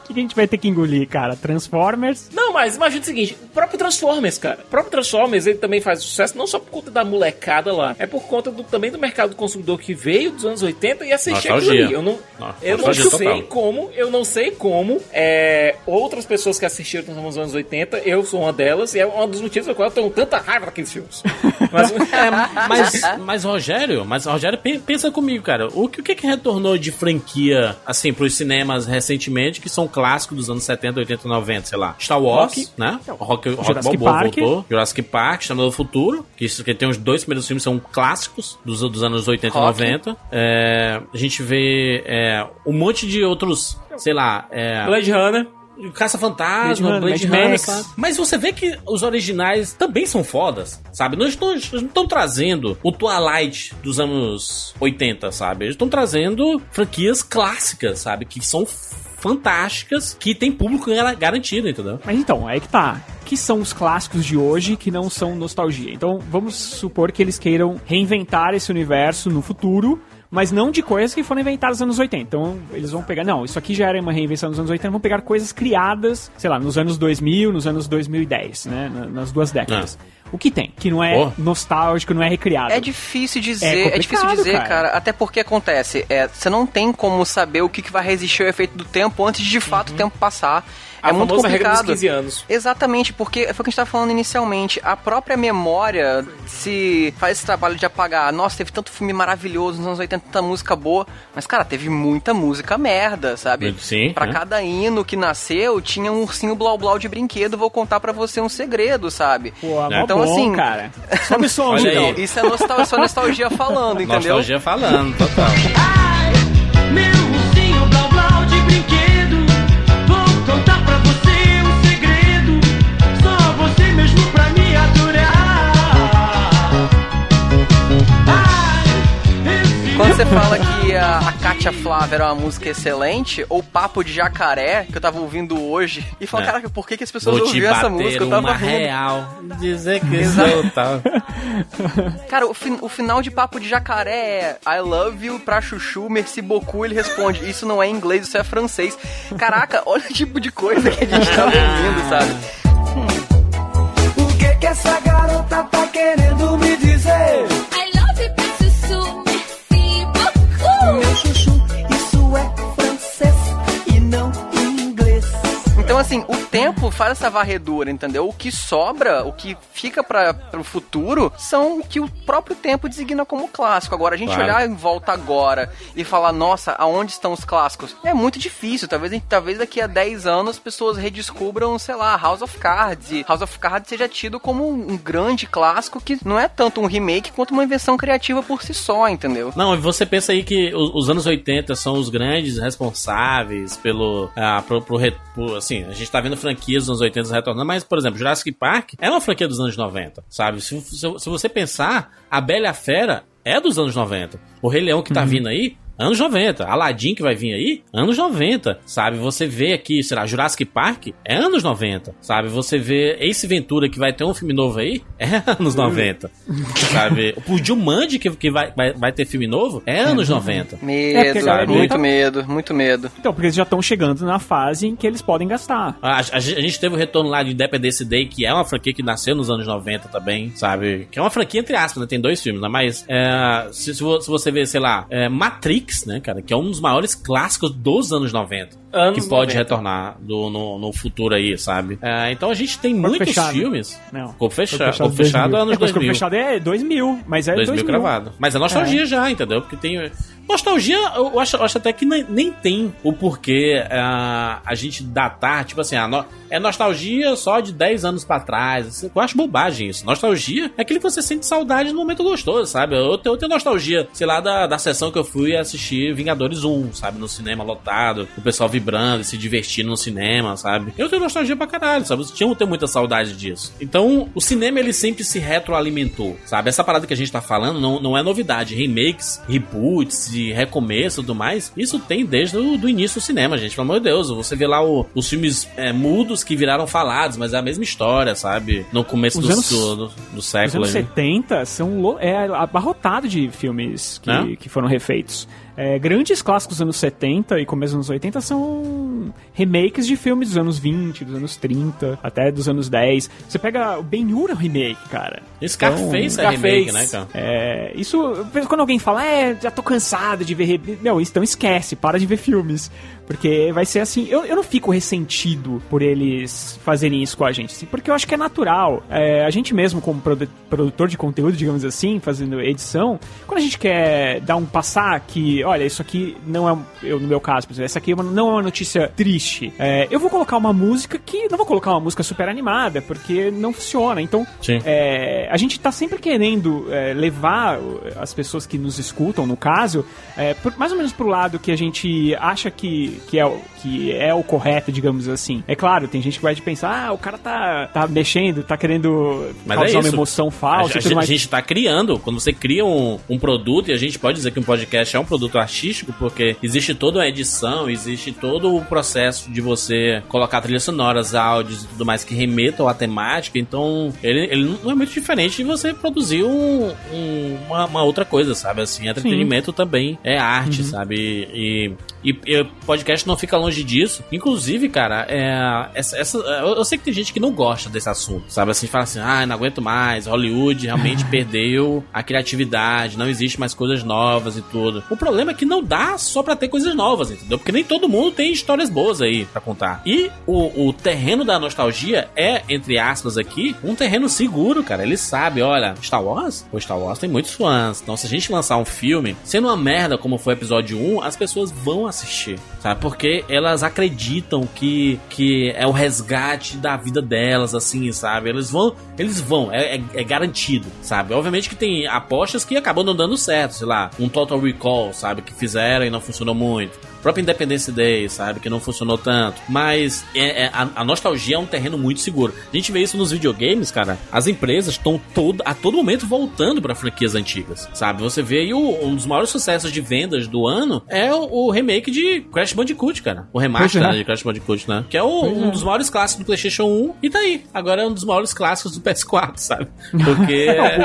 O que, que a gente vai ter que engolir, cara? Transformers? Não, mas imagina o seguinte, o próprio Transformers, cara. O próprio Transformers, ele também faz sucesso não só por conta da molecada lá, é por conta do- também do mercado consumidor que veio dos anos 80 e assistia aquilo ali. Eu não, Nossa, eu não sei total. como, eu não sei como é, outras pessoas que assistiram nos anos 80, eu sou uma delas, e é um dos motivos pelo qual eu tenho tanta raiva daqueles filmes. Mas, É, mas, mas Rogério, mas Rogério, pe- pensa comigo, cara. O que, o que que retornou de franquia, assim, pros cinemas recentemente, que são clássicos dos anos 70, 80, 90, sei lá? Star Wars, Rock. né? Rock, Rock Jurassic Balboa Park. voltou. Jurassic Park, Exterminador do Futuro, que, que tem os dois primeiros filmes, são clássicos dos, dos anos 80 e Rock. 90. É, a gente vê é, um monte de outros, sei lá... É, Blade Runner. Caça-Fantasma, Blade Blade Runner, sabe? Mas você vê que os originais também são fodas, sabe? Não estão, não estão trazendo o Twilight dos anos 80, sabe? Eles estão trazendo franquias clássicas, sabe? Que são fantásticas, que tem público gar- garantido, entendeu? Mas então, aí que tá. que são os clássicos de hoje que não são nostalgia. Então, vamos supor que eles queiram reinventar esse universo no futuro, mas não de coisas que foram inventadas nos anos 80. Então, eles vão pegar, não, isso aqui já era uma reinvenção nos anos 80, vão pegar coisas criadas, sei lá, nos anos 2000, nos anos 2010, né, na- nas duas décadas. O que tem, que não é Oh. nostálgico, não é recriado. É difícil dizer, É é, difícil dizer, cara. cara. Até porque acontece, é, você não tem como saber o que, que vai resistir ao efeito do tempo antes de de fato o tempo passar. A é muito famosa regra dos complicado. 15 anos. Exatamente, porque foi o que a gente estava falando inicialmente. A própria memória se faz esse trabalho de apagar. Nossa, teve tanto filme maravilhoso nos anos 80, tanta música boa. Mas, cara, teve muita música merda, sabe? Sim, Pra né? cada hino que nasceu, tinha um ursinho blau blau de brinquedo. Vou contar pra você um segredo, sabe? Pô, é Então, bom, assim- cara. Sobe som, Olha então. aí. Isso é nostal só nostalgia falando, entendeu? Nostalgia falando, total. Meu ursinho blau blau de brinquedo você fala que a, a Kátia Flávia era uma música excelente, ou Papo de Jacaré, que eu tava ouvindo hoje, e fala, É. caraca, por que, que as pessoas ouviam essa música? Eu tava rindo. real. Dizer que Exato. sou tal. Cara, o, fin- o final de Papo de Jacaré é I love you pra chuchu, merci beaucoup, ele responde, isso não é inglês, isso é francês. Caraca, olha o tipo de coisa que a gente tava ouvindo, sabe? O que que essa garota tá querendo me dizer? Meu Então, assim, o tempo faz essa varredura, entendeu? O que sobra, o que fica para o futuro, são o que o próprio tempo designa como clássico. Agora, a gente Claro. olhar em volta agora e falar, nossa, aonde estão os clássicos? É muito difícil. Talvez, talvez daqui a 10 anos as pessoas redescubram, sei lá, House of Cards. E House of Cards seja tido como um grande clássico que não é tanto um remake quanto uma invenção criativa por si só, entendeu? Não, e você pensa aí que os, os anos 80 são os grandes responsáveis pelo. Ah, pro, pro pro- assim, a gente tá vendo franquias dos anos 80 retornando, mas, por exemplo, Jurassic Park é uma franquia dos anos 90, sabe? Se, se, se você pensar, a Bela e a Fera é dos anos 90. O Rei Leão que tá vindo aí. Anos 90. Aladdin que vai vir aí, anos 90. Sabe? Você vê aqui, sei lá, Jurassic Park é anos 90. Sabe? Você vê Ace Ventura que vai ter um filme novo aí, é anos 90. sabe? O Jumanji que, que vai, vai, vai ter filme novo é anos 90. Medo, porque a galera muito tá- medo, muito medo. Então, porque eles já estão chegando na fase em que eles podem gastar. A, a gente a gente teve o retorno lá de Independence Day, que é uma franquia que nasceu nos anos 90 também, sabe? Que é uma franquia entre aspas, né? Tem dois filmes, né? Mas é, se, se vo- se você ver, sei lá, é, Matrix, né, cara? Que é um dos maiores clássicos dos anos 90. Anos que pode 90. retornar do- no, no futuro aí, sabe? É, então a gente tem Corpo muitos fechado. filmes. Não. Corpo fechado. Corpo fechado, 2000. anos é, mas Corpo 2000. fechado é 2000, mas é 2000, 2000. cravado. Mas é nostalgia já, entendeu? Porque tem. Nostalgia, eu acho, eu acho até que nem, nem tem o porquê ah, a gente datar, tipo assim, ah, no- é nostalgia só de 10 anos pra trás. Eu acho bobagem isso. Nostalgia é aquele que você sente saudade no momento gostoso, sabe? Eu tenho, eu tenho nostalgia, sei lá, da, da sessão que eu fui assistir Vingadores 1, sabe? No cinema lotado, o pessoal vibrando e se divertindo no cinema, sabe? Eu tenho nostalgia pra caralho, sabe? Eu tinha tenho muita saudade disso. Então, o cinema ele sempre se retroalimentou, sabe? Essa parada que a gente tá falando não, não é novidade. Remakes, reboots e recomeço e tudo mais, isso tem desde o do início do cinema, gente. Pelo amor de Deus, você vê lá o- os filmes é, mudos que viraram falados, mas é a mesma história, sabe? No começo Os do, anos- do, do- do Os século. anos aí. 70 são é abarrotado de filmes que, Né? que foram refeitos. É, grandes clássicos dos anos 70 e começo dos anos 80 são remakes de filmes dos anos 20, dos anos 30, até dos anos 10. Você pega o Ben-Hur é um remake, cara. Scarface Então, é remake, né, cara? É, isso, quando alguém fala, é, já tô cansado de ver. Meu, então esquece, para de ver filmes. Porque vai ser assim. Eu, eu não fico ressentido por eles fazerem isso com a gente, assim, porque eu acho que é natural. É, a gente mesmo, como produ- produtor de conteúdo, digamos assim, fazendo edição, quando a gente quer dar um passar que, olha, isso aqui não é. Eu, no meu caso, por exemplo, essa aqui é não é uma notícia triste. É, eu vou colocar uma música que. Não vou colocar uma música super animada, porque não funciona. Então, é, a gente tá sempre querendo é, levar as pessoas que nos escutam, no caso, é, por- mais ou menos pro lado que a gente acha que que, é, o, que é o correto, digamos assim. É claro, tem gente que vai te pensar, ah, o cara tá, tá mexendo, tá querendo Mas causar é uma emoção A, falsa a, a mais. gente tá criando, quando você cria um, um produto, e a gente pode dizer que um podcast é um produto artístico, porque existe toda a edição, existe todo o processo de você colocar trilhas sonoras, áudios e tudo mais que remetam à temática, então ele, ele não é muito diferente de você produzir um- um- uma, uma outra coisa, sabe? Assim, entretenimento também é arte, sabe? E, e, e o podcast não fica longe disso. Inclusive, cara, é, essa, essa- eu, eu sei que tem gente que não gosta desse assunto, sabe? Assim, fala assim, ah, não aguento mais, Hollywood realmente perdeu a criatividade, não existe mais coisas novas e tudo. O problema é que não dá só pra ter coisas novas, entendeu? Porque nem todo mundo tem histórias boas aí pra contar. E o, o terreno da nostalgia é, entre aspas aqui, um terreno seguro, cara. Ele sabe, olha, Star Wars? O Star Wars tem muitos fãs. Então, se a gente lançar um filme, sendo uma merda como foi o episódio 1, as pessoas vão assistir, sabe? Porque elas acreditam que, que é o resgate da vida delas, assim, sabe? Eles vão, eles vão, é, é- é garantido, sabe? Obviamente que tem apostas que acabam não dando certo, sei lá, um Total Recall, sabe? Que fizeram e não funcionou muito. O próprio Independence Day, sabe? Que não funcionou tanto. Mas é- é- a, a nostalgia é um terreno muito seguro. A gente vê isso nos videogames, cara. As empresas estão todo, a todo momento voltando pra franquias antigas, sabe? Você vê aí o- um dos maiores sucessos de vendas do ano é o, o remake de Crash Bandicoot, cara. O remaster é. né, de Crash Bandicoot, né? Que é o- um dos maiores clássicos do PlayStation 1 e tá aí. Agora é um dos maiores clássicos do PS4, sabe? Porque é,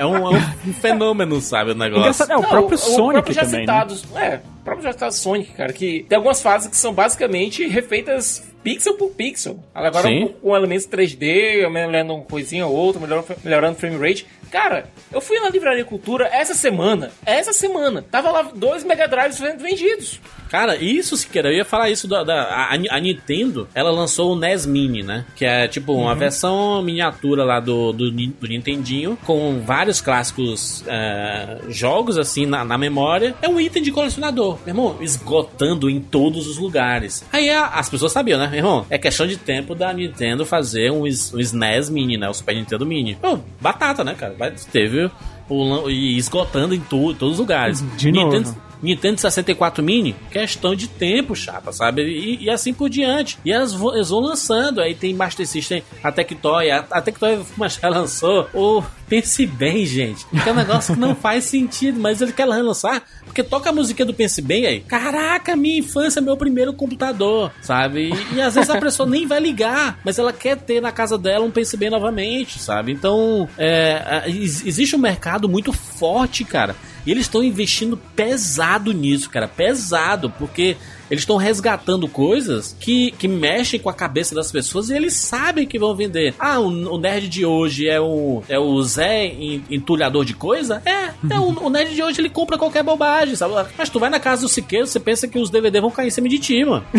é um, é um- é um fenômeno, sabe? O negócio. É o próprio Sonic próprio já também, né? citados, É, o próprio citado Sonic, cara, que tem algumas fases que são basicamente refeitas pixel por pixel. Agora com elementos 3D, melhorando uma coisinha ou outra, melhorando, melhorando frame rate. Cara, eu fui na Livraria Cultura essa semana, essa semana, tava lá dois Mega Drives vendidos. Cara, isso, Siqueira, eu ia falar isso da, da- a, a Nintendo, ela lançou o NES Mini, né? Que é tipo uma versão miniatura lá do, do, do Nintendinho, com vários clássicos é, jogos assim na, na memória. É um item de colecionador, meu irmão, esgotando em todos os lugares. Aí a- as pessoas sabiam, né, meu irmão? É questão de tempo da Nintendo fazer um, um SNES Mini, né? O Super Nintendo Mini. Pô, batata, né, cara? Vai- Teve o, e esgotando em tu- todos os lugares. De novo. Nintendo, Nintendo 64 Mini, questão de tempo, chapa, sabe? E, e assim por diante. E elas vão, eles vão lançando. Aí tem Master System, a Tectoy. A, a Tectoy mas lançou o Pense Bem, gente. Que é um negócio que não faz sentido, mas ele quer relançar porque toca a musiquinha do Pense Bem aí. Caraca, minha infância meu primeiro computador, sabe? E, e às vezes a pessoa nem vai ligar, mas ela quer ter na casa dela um Pense Bem novamente, sabe? Então, é, ex- existe um mercado muito forte, cara. E eles estão investindo pesado nisso, cara. Pesado, porque eles estão resgatando coisas que, que mexem com a cabeça das pessoas e eles sabem que vão vender. Ah, o, o nerd de hoje é o, é o Zé en- entulhador de coisa? É, é o, o nerd de hoje ele compra qualquer bobagem, sabe? Mas tu vai na casa do Siqueiro, você pensa que os DVD vão cair em cima de ti, mano.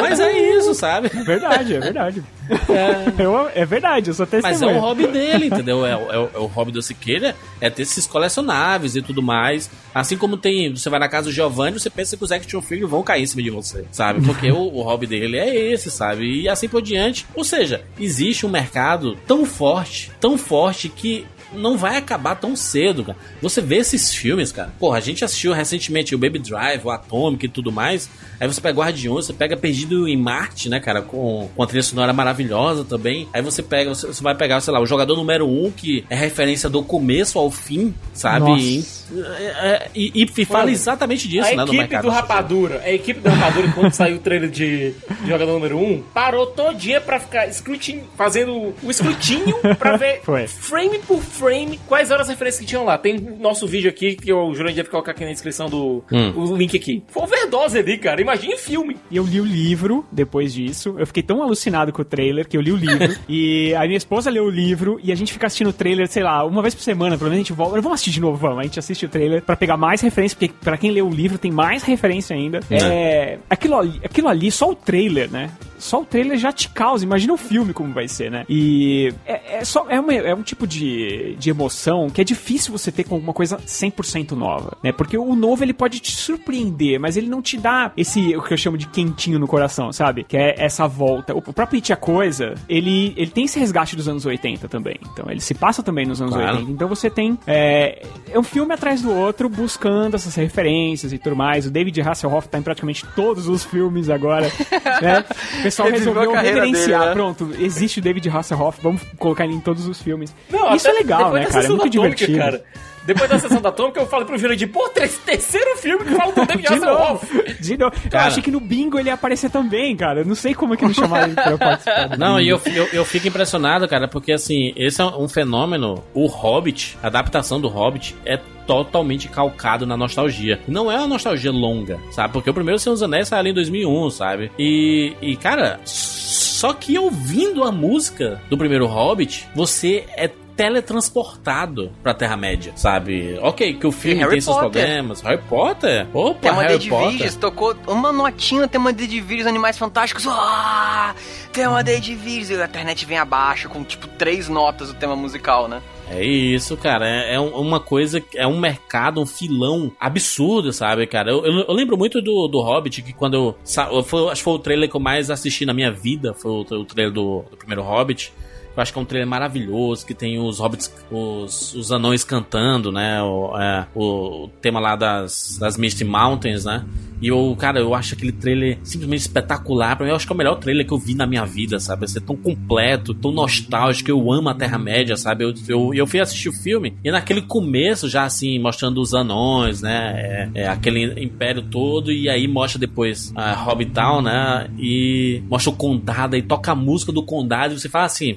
Mas é isso, sabe? É verdade, é verdade. Eu- é verdade, eu sou testemunha. Mas é o hobby dele, entendeu? É, é é o hobby do Siqueira, é ter esses colecionáveis e tudo mais. Assim como tem, você vai na casa do Giovanni, você pensa que os action figures vão cair em cima de você, sabe? Porque o, o hobby dele é esse, sabe? E assim por diante. Ou seja, existe um mercado tão forte, tão forte que não vai acabar tão cedo, cara. Você vê esses filmes, cara. Porra, a gente assistiu recentemente o Baby Drive, o Atomic e tudo mais. Aí você pega Guardiões, você pega Perdido em Marte, né, cara? Com, com a trilha sonora maravilhosa também. Aí você pega, você, você vai pegar, sei lá, o jogador número 1, um, que é referência do começo ao fim, sabe? Nossa. E, é, e- e fala exatamente disso, a né, no equipe mercado. do Rapadura, a equipe do Rapadura, quando saiu o trailer de, de jogador número 1, parou todinha pra ficar escrutin, fazendo o escrutinho pra ver Foi. frame por frame quais eram as referências que tinham lá. Tem nosso vídeo aqui, que o Jurandir vai colocar aqui na descrição do Hum. o link aqui. Foi overdose ali, cara. Imagine filme. E eu li o livro depois disso. Eu fiquei tão alucinado com o trailer que eu li o livro. e a minha esposa leu o livro e a gente fica assistindo o trailer, sei lá, uma vez por semana. Pelo menos a gente volta. Vamos assistir de novo, vamos. A gente assiste o trailer pra pegar mais referência, porque pra quem leu o livro tem mais referência ainda. É. aquilo, ali, aquilo ali, só o trailer, né? Só o trailer já te causa. Imagina o filme como vai ser, né? E é, é só, é, uma- é um tipo de, de emoção que é difícil você ter com alguma coisa 100% nova, né? Porque o novo ele pode te surpreender, mas ele não te dá esse, o que eu chamo de quentinho no coração, sabe? Que é essa volta. O, próprio It a Coisa, ele, ele tem esse resgate dos anos 80 também. Então, ele se passa também nos anos Claro. 80. Então você tem. É, é um filme atrás do outro, buscando essas referências e tudo mais. O David Hasselhoff tá em praticamente todos os filmes agora. né? Pessoal resolveu reverenciar. dele, né? Pronto, existe o David Hasselhoff, vamos colocar ele em todos os filmes. Não, Isso é legal, né, cara? É muito divertido. cara. Depois da sessão da Atômica, eu falei pro Jurandir, pô, terceiro filme que fala do David De novo, Hasselhoff. de novo. Eu achei que no bingo ele ia aparecer também, cara. Eu Não sei como é que não chamaram ele pra participar. Não, e eu, eu, eu fico impressionado, cara, porque assim, esse é um fenômeno. O Hobbit, a adaptação do Hobbit é totalmente calcado na nostalgia. Não é uma nostalgia longa, sabe? Porque o primeiro Senhor dos Anéis saiu ali em 2001, sabe? E, e cara, só que ouvindo a música do primeiro Hobbit, você é teletransportado pra Terra-média, sabe? Ok, que o filme tem seus Potter. problemas. Harry Potter? Opa, Tema Harry de Potter. Virgens, tocou uma notinha, tema de Virgens, Animais Fantásticos. Ah, tema de Virgens. E a internet vem abaixo com, tipo, três notas do tema musical, né? É isso, cara. É, é um- uma coisa, é um mercado, um filão absurdo, sabe, cara? Eu, eu- eu lembro muito do, do Hobbit, que quando eu. Foi, acho que foi o trailer que eu mais assisti na minha vida. Foi o, o trailer do, do primeiro Hobbit. Eu acho que é um trailer maravilhoso, que tem os hobbits, os, os anões cantando, né? O, é, o tema lá das, das Misty Mountains, né? E eu, cara, eu acho aquele trailer simplesmente espetacular. Pra mim, eu acho que é o melhor trailer que eu vi na minha vida, sabe? Ser tão completo, tão nostálgico. Eu amo a Terra-média, sabe? Eu, eu, eu fui assistir o filme e naquele começo, já assim, mostrando os anões, né? É, é, aquele império todo. E aí mostra depois a Hobbitown, né? E mostra o condado e toca a música do condado. E você fala assim: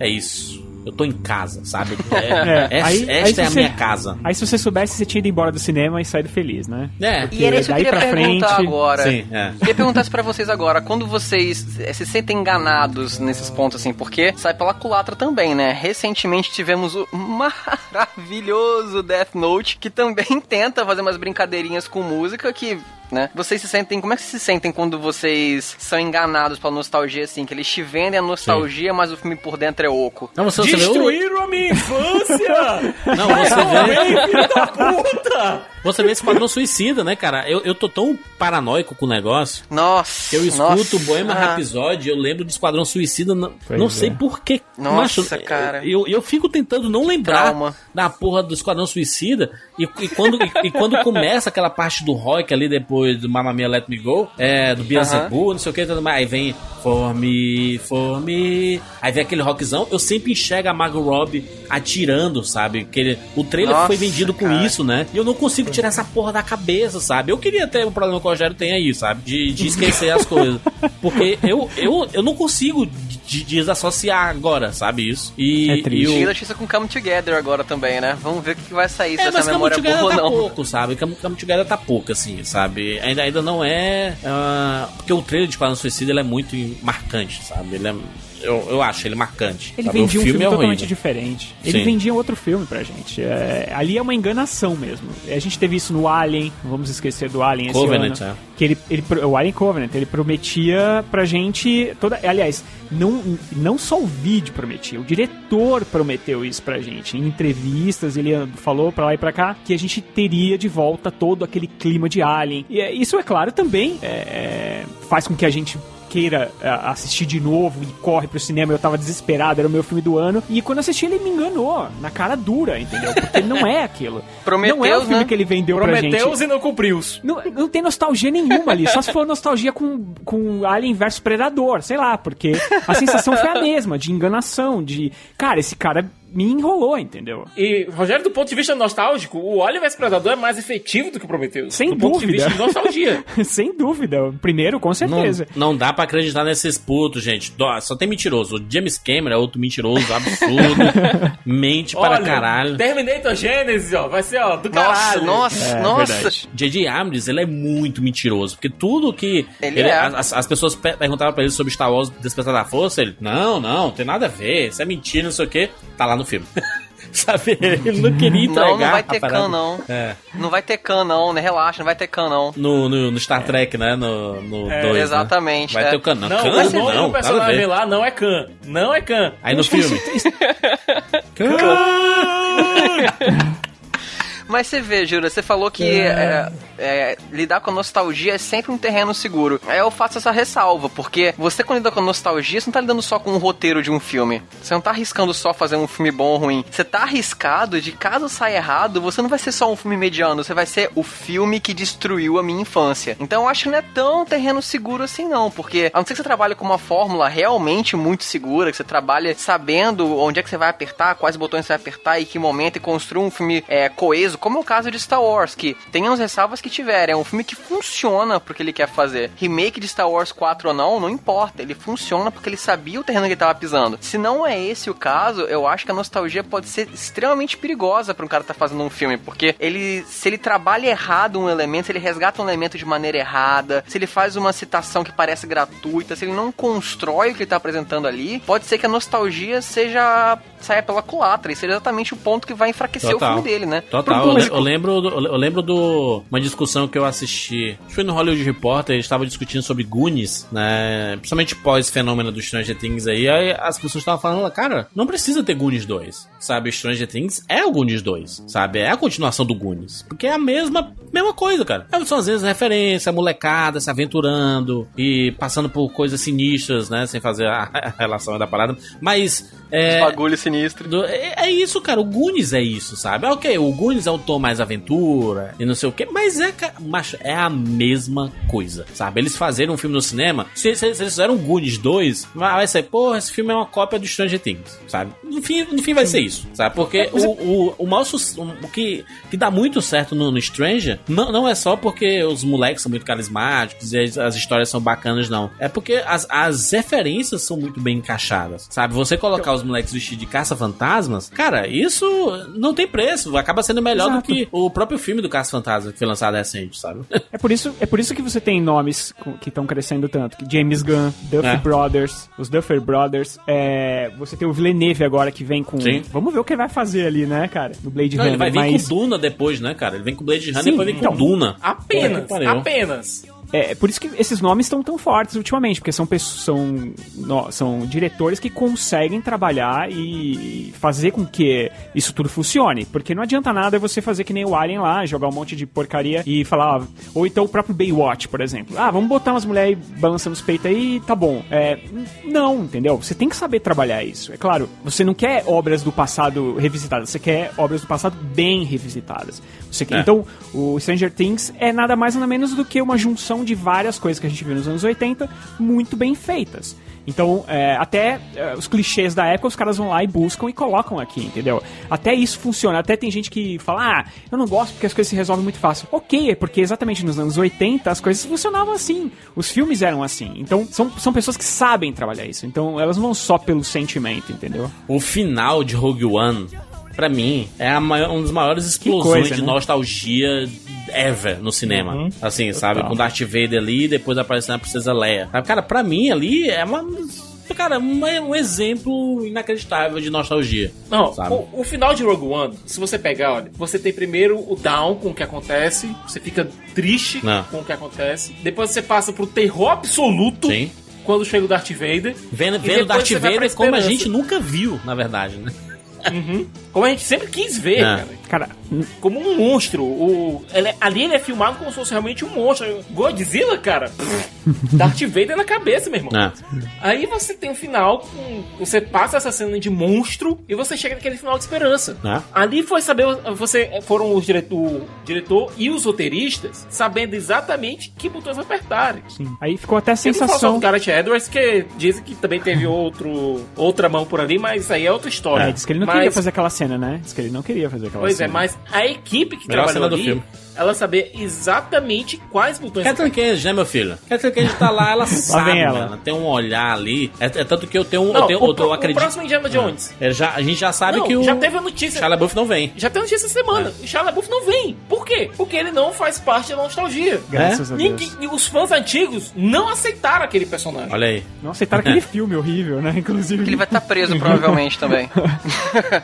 é isso. Eu tô em casa, sabe? É, É, essa aí- aí esta é a você- minha casa. Aí se você soubesse, você tinha ido embora do cinema e saído feliz, né? É. E era isso que eu daí queria pra perguntar frente- agora. Sim, é. Queria perguntar isso pra vocês agora. Quando vocês eh, se sentem enganados nesses pontos, assim, porque sai pela culatra também, né? Recentemente tivemos o maravilhoso Death Note, que também tenta fazer umas brincadeirinhas com música que. Né? Vocês se sentem. Como é que vocês se sentem quando vocês são enganados pela nostalgia, assim? Que eles te vendem a nostalgia, mas o filme por dentro é oco. Não, você, você vê o- Destruíram a minha infância! Não, você vê. Filho da puta! Você vê Esquadrão Suicida, né, cara? Eu, eu tô tão paranoico com o negócio Nossa! que eu escuto nossa. o Bohemian Ah. Rhapsody, eu lembro de Esquadrão Suicida, não, Pois não é. sei porquê. Nossa, cara. Eu, eu fico tentando não lembrar trauma. da porra do Esquadrão Suicida e, e quando, e, e quando começa aquela parte do rock ali depois do Mamma Mia Let Me Go, é, do Beelzebub, não sei o que, aí vem For Me, For Me, aí vem aquele rockzão, eu sempre enxergo a Margot Robbie atirando, sabe? Aquele, o trailer Nossa, foi vendido com cara. isso, né? E eu não consigo tirar essa porra da cabeça, sabe? Eu queria ter um problema que o Rogério tem aí, sabe? De, de esquecer as coisas. Porque eu, eu, eu não consigo de- desassociar agora, sabe? Isso. E, É triste. e da notícia com Come Together agora também, né? Vamos ver o que vai sair, se é, essa mas Come memória é Together boa ou tá não. pouco, sabe? Come, Come Together tá pouco, assim, sabe? Ainda, ainda não é... ah, porque o trailer de Esquadrão Suicida, ele é muito marcante, sabe? Ele é... Eu, eu acho ele marcante. Ele sabe? vendia o um filme filme é totalmente diferente. Ele Sim. vendia outro filme pra gente. É, ali é uma enganação mesmo. A gente teve isso no Alien, não vamos esquecer do Alien esse Covenant, ano. é. Que ele, ele, o Alien Covenant, ele prometia pra gente toda. Aliás, não, não só o vídeo prometia, o diretor prometeu isso pra gente. Em entrevistas, ele falou pra lá e pra cá que a gente teria de volta todo aquele clima de Alien. E é, isso, é claro, também é, é, faz com que a gente queira é, assistir de novo e corre pro cinema, eu tava desesperado, era o meu filme do ano. E quando eu assisti, ele me enganou, na cara dura, entendeu? Porque não é aquilo. Prometeus, não é o filme né? que ele vendeu pra gente. Prometeus e não cumpriu. Não, não tem nostalgia nenhuma ali, só se for nostalgia com, com Alien vs Predador, sei lá, porque a sensação foi a mesma, de enganação, de. Cara, esse cara me enrolou, entendeu? E, Rogério, do ponto de vista nostálgico, o Oliver Predador é mais efetivo do que o Prometheus. Sem do ponto de dúvida. vista de nostalgia. Sem dúvida. Primeiro, com Não, certeza. não dá pra acreditar nesses putos, gente. Dó, Só tem mentiroso. O James Cameron é outro mentiroso, absurdo. mente para Olha, caralho. Terminator Genesis, ó, vai ser, ó, do Nossa, caralho. nossa, É, nossa. verdade. J.J. Abrams, ele é muito mentiroso, porque tudo que Ele é. as, as pessoas pe- perguntavam pra ele sobre Star Wars Despertar da Força, ele, não, não, tem nada a ver, isso é mentira, não sei o que, tá lá no filme. sabe? Ele não queria entregar. Não, não vai ter can, não. É. Não vai ter can, não, né? Relaxa, não vai ter can, não. No, no, no Star Trek, né? No 2. É, exatamente, Vai é. ter o Khan. Não, Não, o nome não, nada a personagem lá não é Khan. Não é Khan. Aí no filme. Mas você vê, Jura, você falou que é, é, lidar com a nostalgia é sempre um terreno seguro. Aí eu faço essa ressalva, porque você quando lida com a nostalgia, você não tá lidando só com o roteiro de um filme. Você não tá arriscando só fazer um filme bom ou ruim. Você tá arriscado de caso saia errado, você não vai ser só um filme mediano, você vai ser o filme que destruiu a minha infância. Então eu acho que não é tão terreno seguro assim não, porque a não ser que você trabalhe com uma fórmula realmente muito segura, que você trabalha sabendo onde é que você vai apertar, quais botões você vai apertar e que momento e construa um filme é, coeso, como é o caso de Star Wars, que tem as ressalvas que tiver, é um filme que funciona porque ele quer fazer. Remake de Star Wars 4 ou não, não importa, ele funciona porque ele sabia o terreno que ele tava pisando. Se não é esse o caso, eu acho que a nostalgia pode ser extremamente perigosa para um cara tá fazendo um filme, porque ele, se ele trabalha errado um elemento, se ele resgata um elemento de maneira errada, se ele faz uma citação que parece gratuita, se ele não constrói o que ele tá apresentando ali, pode ser que a nostalgia seja saia pela culatra e seja exatamente o ponto que vai enfraquecer o filme dele, né? Total. Eu, eu lembro, eu lembro do uma discussão que eu assisti. Acho que foi no Hollywood Reporter, eles estavam discutindo sobre Goonies, né? Principalmente pós fenômeno do Stranger Things aí. Aí as pessoas estavam falando, cara, não precisa ter Goonies 2. Sabe, Stranger Things é o Goonies 2, sabe? É a continuação do Goonies. Porque é a mesma, mesma coisa, cara. É, São às vezes referência, molecada se aventurando e passando por coisas sinistras, né? Sem fazer a, a relação da parada. Mas. É, Bagulho do- é, é isso, cara. O Goonies é isso, sabe? Ok, o Goonies é um tom mais aventura e não sei o que, mas é, macho, é a mesma coisa, sabe? Eles fazerem um filme no cinema, se, se- se eles fizeram Goonies 2, vai ser, porra, esse filme é uma cópia do Stranger Things, sabe? No fim, no fim vai ser isso, sabe? Porque o, o, o maior o que, que dá muito certo no, no Stranger não, não é só porque os moleques são muito carismáticos e as, as histórias são bacanas, não. É porque as, as referências são muito bem encaixadas, sabe? Você colocar os moleques vestidos de caça-fantasmas, cara, isso não tem preço. Acaba sendo melhor Exato. do que o próprio filme do Caça-Fantasma que foi lançado recente, sabe? É por isso, é por isso que você tem nomes que estão crescendo tanto. que James Gunn, Duffy É. Brothers, os Duffer Brothers. é, você tem o Villeneuve agora que vem com. Sim. Vamos ver o que ele vai fazer ali, né, cara? No Blade Não, Runner. ele vai vir mas... com Duna depois, né, cara? Ele vem com Blade Runner e depois vem então. com Duna. Apenas, apenas. É por isso que esses nomes estão tão fortes ultimamente, porque são pessoas, são, no- são diretores que conseguem trabalhar e fazer com que isso tudo funcione. Porque não adianta nada você fazer que nem o Alien lá, jogar um monte de porcaria e falar. Ou então o próprio Baywatch, por exemplo. Ah, vamos botar umas mulheres balançando os peitos aí, tá bom. É, não, entendeu? Você tem que saber trabalhar isso. É claro, você não quer obras do passado revisitadas, você quer obras do passado bem revisitadas. Você quer, É. Então, o Stranger Things é nada mais nada menos do que uma junção de várias coisas que a gente viu nos anos 80 muito bem feitas. Então, é, até é, os clichês da época, os caras vão lá e buscam e colocam aqui, entendeu? Até isso funciona. Até tem gente que fala, ah, eu não gosto porque as coisas se resolvem muito fácil. Ok, é porque exatamente nos anos 80 as coisas funcionavam assim. Os filmes eram assim. Então, são, são pessoas que sabem trabalhar isso. Então, elas não vão só pelo sentimento, entendeu? O final de Rogue One, pra mim, é a maior, uma das maiores explosões coisa, de né? nostalgia ever no cinema. Uhum. Assim, sabe? Total. Com Darth Vader ali e depois aparecendo a Princesa Leia. Cara, pra mim ali é uma. Cara, um exemplo inacreditável de nostalgia. Não, sabe? o, o final de Rogue One, se você pegar, olha, você tem primeiro o down com o que acontece, você fica triste Não. com o que acontece, depois você passa pro terror absoluto Sim. quando chega o Darth Vader. Vendo, vendo Darth Vader como a gente nunca viu, na verdade, né? Como a gente sempre quis ver, É. cara. Cara, Como um monstro. O, ele é- ali ele é filmado como se fosse realmente um monstro. Godzilla, cara. Darth Vader na cabeça, meu irmão. É. Aí você tem o final, com, você passa essa cena de monstro e você chega naquele final de esperança. É. Ali foi saber, você foram os diretor, o diretor e os roteiristas sabendo exatamente que botões apertarem. aí ficou até a sensação. do Gareth Edwards, que dizem que também teve outro, outra mão por ali, mas aí é outra história. É, diz que ele não Mas- queria fazer aquela cena, né? Diz que ele não queria fazer aquela Pois é, cena. mas a equipe que Melhor trabalhou ali filme. Ela saber exatamente quais botões. Catherine Kennedy, né, meu filho? Catherine Kennedy tá lá, ela sabe, ela. ela. tem um olhar ali. É, é tanto que eu tenho, Não, eu tenho, o, eu, eu acredito. o próximo Indiana Jones. É, já, a gente já sabe Não, que o já teve a notícia. Shia LaBeouf não vem. Já tem notícia essa semana. O Shia LaBeouf não vem. Por quê? Porque ele não faz parte da nostalgia. Graças a Deus. Ninguém, os fãs antigos não aceitaram aquele personagem. Olha aí. Não aceitaram aquele filme horrível, né? Inclusive. Ele vai estar preso, provavelmente, também.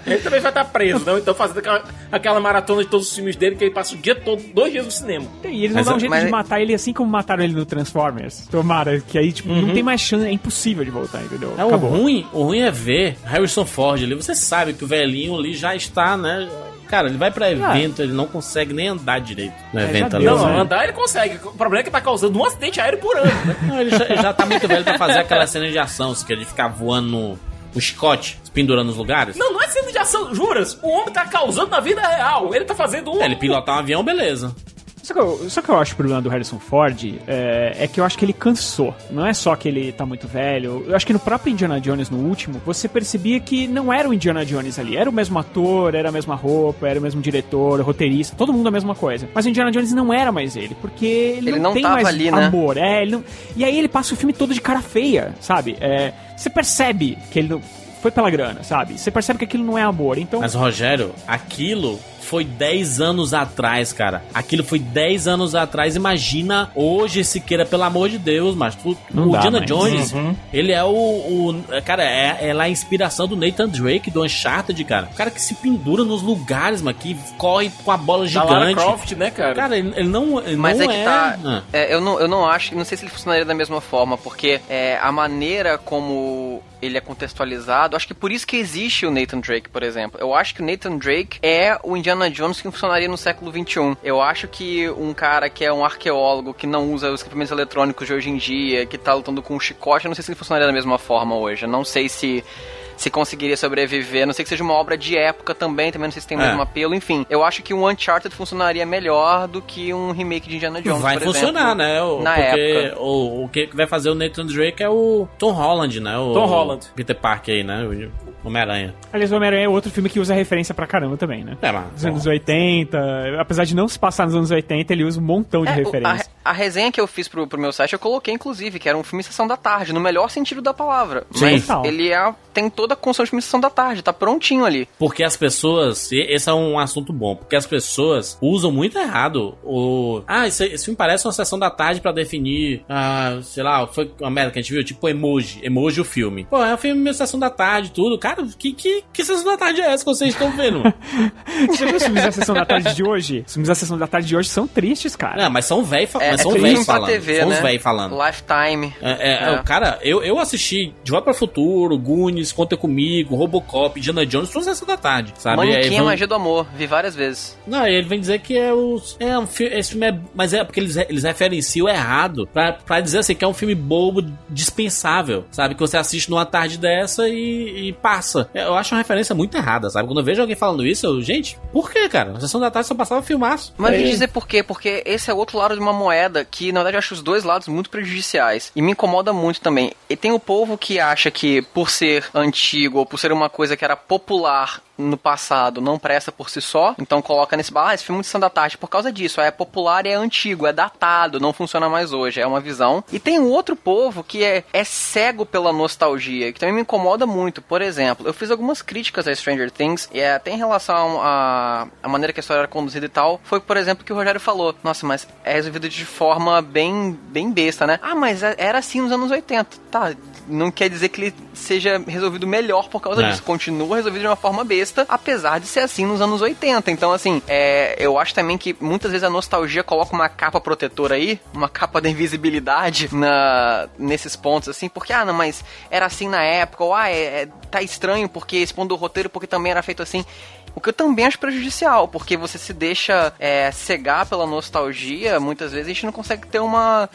Ele também vai estar preso, não? Então fazendo aquela, aquela maratona de todos os filmes dele que ele passa o dia todo, dois dias no cinema. E eles vão Mas- dar um jeito mas- de matar ele assim como mataram ele no Transformers. Tomara, que aí, tipo, não tem mais chance, é impossível de voltar, entendeu? É, o ruim, o ruim é ver Harrison Ford ali. Você sabe que o velhinho ali já está, né? Cara, ele vai pra evento, ele não consegue nem andar direito no É, evento ali. deu, Não, né? andar ele consegue. O problema é que tá causando um acidente aéreo por ano. né? Não, ele já, ele já tá muito velho pra fazer aquela cena de ação, se quer de ficar voando no, no chicote, se pendurando nos lugares. Não, não é cena de ação, juras. O homem tá causando na vida real. Ele tá fazendo um. É, ele pilotar um avião, beleza. Só que, eu, só que eu acho o problema do Harrison Ford é, é que eu acho que ele cansou. Não é só que ele tá muito velho. Eu acho que no próprio Indiana Jones, no último, você percebia que não era o Indiana Jones ali. Era o mesmo ator, era a mesma roupa, era o mesmo diretor, roteirista, todo mundo a mesma coisa. Mas o Indiana Jones não era mais ele, porque ele, Ele não, não tem tava mais ali, né? amor. É, ele não... E aí ele passa o filme todo de cara feia, sabe? É, você percebe que ele não... foi pela grana, sabe? Você percebe que aquilo não é amor. Então, Mas, Rogério, aquilo foi 10 anos atrás, cara. Aquilo foi 10 anos atrás. Imagina hoje, Siqueira, pelo amor de Deus, mas tu, Não o dá Diana. Jones, Uhum. ele é o, o- Cara, é, é lá a inspiração do Nathan Drake, do Uncharted, cara. O cara que se pendura nos lugares, mano, que corre com a bola Da Lara gigante. Croft, né, cara? Cara, ele, ele não, ele Mas não é que tá. Ah. é, eu, não, eu não acho, não sei se ele funcionaria da mesma forma, porque é, a maneira como ele é contextualizado, acho que por isso que existe o Nathan Drake, por exemplo. Eu acho que o Nathan Drake é o Indiana Jones que funcionaria no século XXI. Eu acho que um cara que é um arqueólogo, que não usa os equipamentos eletrônicos de hoje em dia, que tá lutando com um chicote, eu não sei se ele funcionaria da mesma forma hoje. Eu não sei se se conseguiria sobreviver. A Não sei que seja uma obra de época também, também não sei se tem o É. mesmo apelo. Enfim, eu acho que um Uncharted funcionaria melhor do que um remake de Indiana Jones. vai por funcionar, exemplo, né? O, na porque época. O, o que vai fazer o Nathan Drake é o Tom Holland, né? O, Tom Holland. o Peter Parker aí, né? O Homem-Aranha. aliás, o Homem-Aranha é outro filme que usa referência pra caramba também, né? É, mas, Dos anos 80, apesar de não se passar nos anos 80, ele usa um montão de É, o- referência. a, a resenha que eu fiz pro, pro meu site, eu coloquei, inclusive, que era um filme Sessão da Tarde, no melhor sentido da palavra. Sim. Mas Total. ele é, tem toda a construção de filme Sessão da Tarde, tá prontinho ali. Porque as pessoas. Esse é um assunto bom. Porque as pessoas usam muito errado o. Ah, esse, esse filme parece uma sessão da tarde pra definir. Ah, sei lá, foi uma merda que a gente viu, tipo emoji. Emoji o filme. Pô, é um filme meio sessão da tarde e tudo. Cara, que, que, que sessão da tarde é essa que vocês estão vendo? Você viu os filmes da sessão da tarde de hoje? Os filmes da sessão da tarde de hoje são tristes, cara. Não, mas são velhos fa É, mas é são velhos falando. TV, são né? os velhos falando. Lifetime. É, é, É. é, Cara, eu, eu assisti De Volta para o Futuro, Goonies, Conta Comigo, Robocop, Indiana Jones, toda sessão da tarde, sabe? Manequim, vão- Magia do Amor, vi várias vezes. Não, ele vem dizer que é o. É um filme. Esse filme é. Mas é porque eles, eles referenciam errado. Pra, pra dizer assim que é um filme bobo, dispensável. Sabe? Que você assiste numa tarde dessa e, e passa. É, Eu acho uma referência muito errada, sabe? Quando eu vejo alguém falando isso, eu, gente, por que, cara? Na sessão da tarde só passava filmaço. Mas É. vou dizer por quê? Porque esse é outro lado de uma moeda que, na verdade, eu acho os dois lados muito prejudiciais. E me incomoda muito também. E tem o povo que acha que, por ser antigo ou por ser uma coisa que era popular no passado, não presta por si só, então coloca nesse bar, ah, esse filme é muito Sessão Tarde por causa disso. É popular é antigo, é datado, não funciona mais hoje. É uma visão. E tem um outro povo que é, é cego pela nostalgia, que também me incomoda muito. Por exemplo, eu fiz algumas críticas a Stranger Things, e é, até em relação à a, maneira que a história era conduzida e tal, foi, por exemplo, que o Rogério falou. Nossa, mas é resolvido de forma bem, bem besta, né? Ah, mas é- era assim nos anos 80. Tá, não quer dizer que ele seja resolvido melhor por causa É. disso. Continua resolvido de uma forma besta, apesar de ser assim nos anos 80. Então, assim, é, eu acho também que muitas vezes a nostalgia coloca uma capa protetora aí, uma capa da invisibilidade na, nesses pontos, assim, porque, ah, não, mas era assim na época, ou ah, é, é- tá estranho porque esse ponto do roteiro, porque também era feito assim. O que eu também acho prejudicial, porque você se deixa é, cegar pela nostalgia, muitas vezes a gente não consegue ter uma,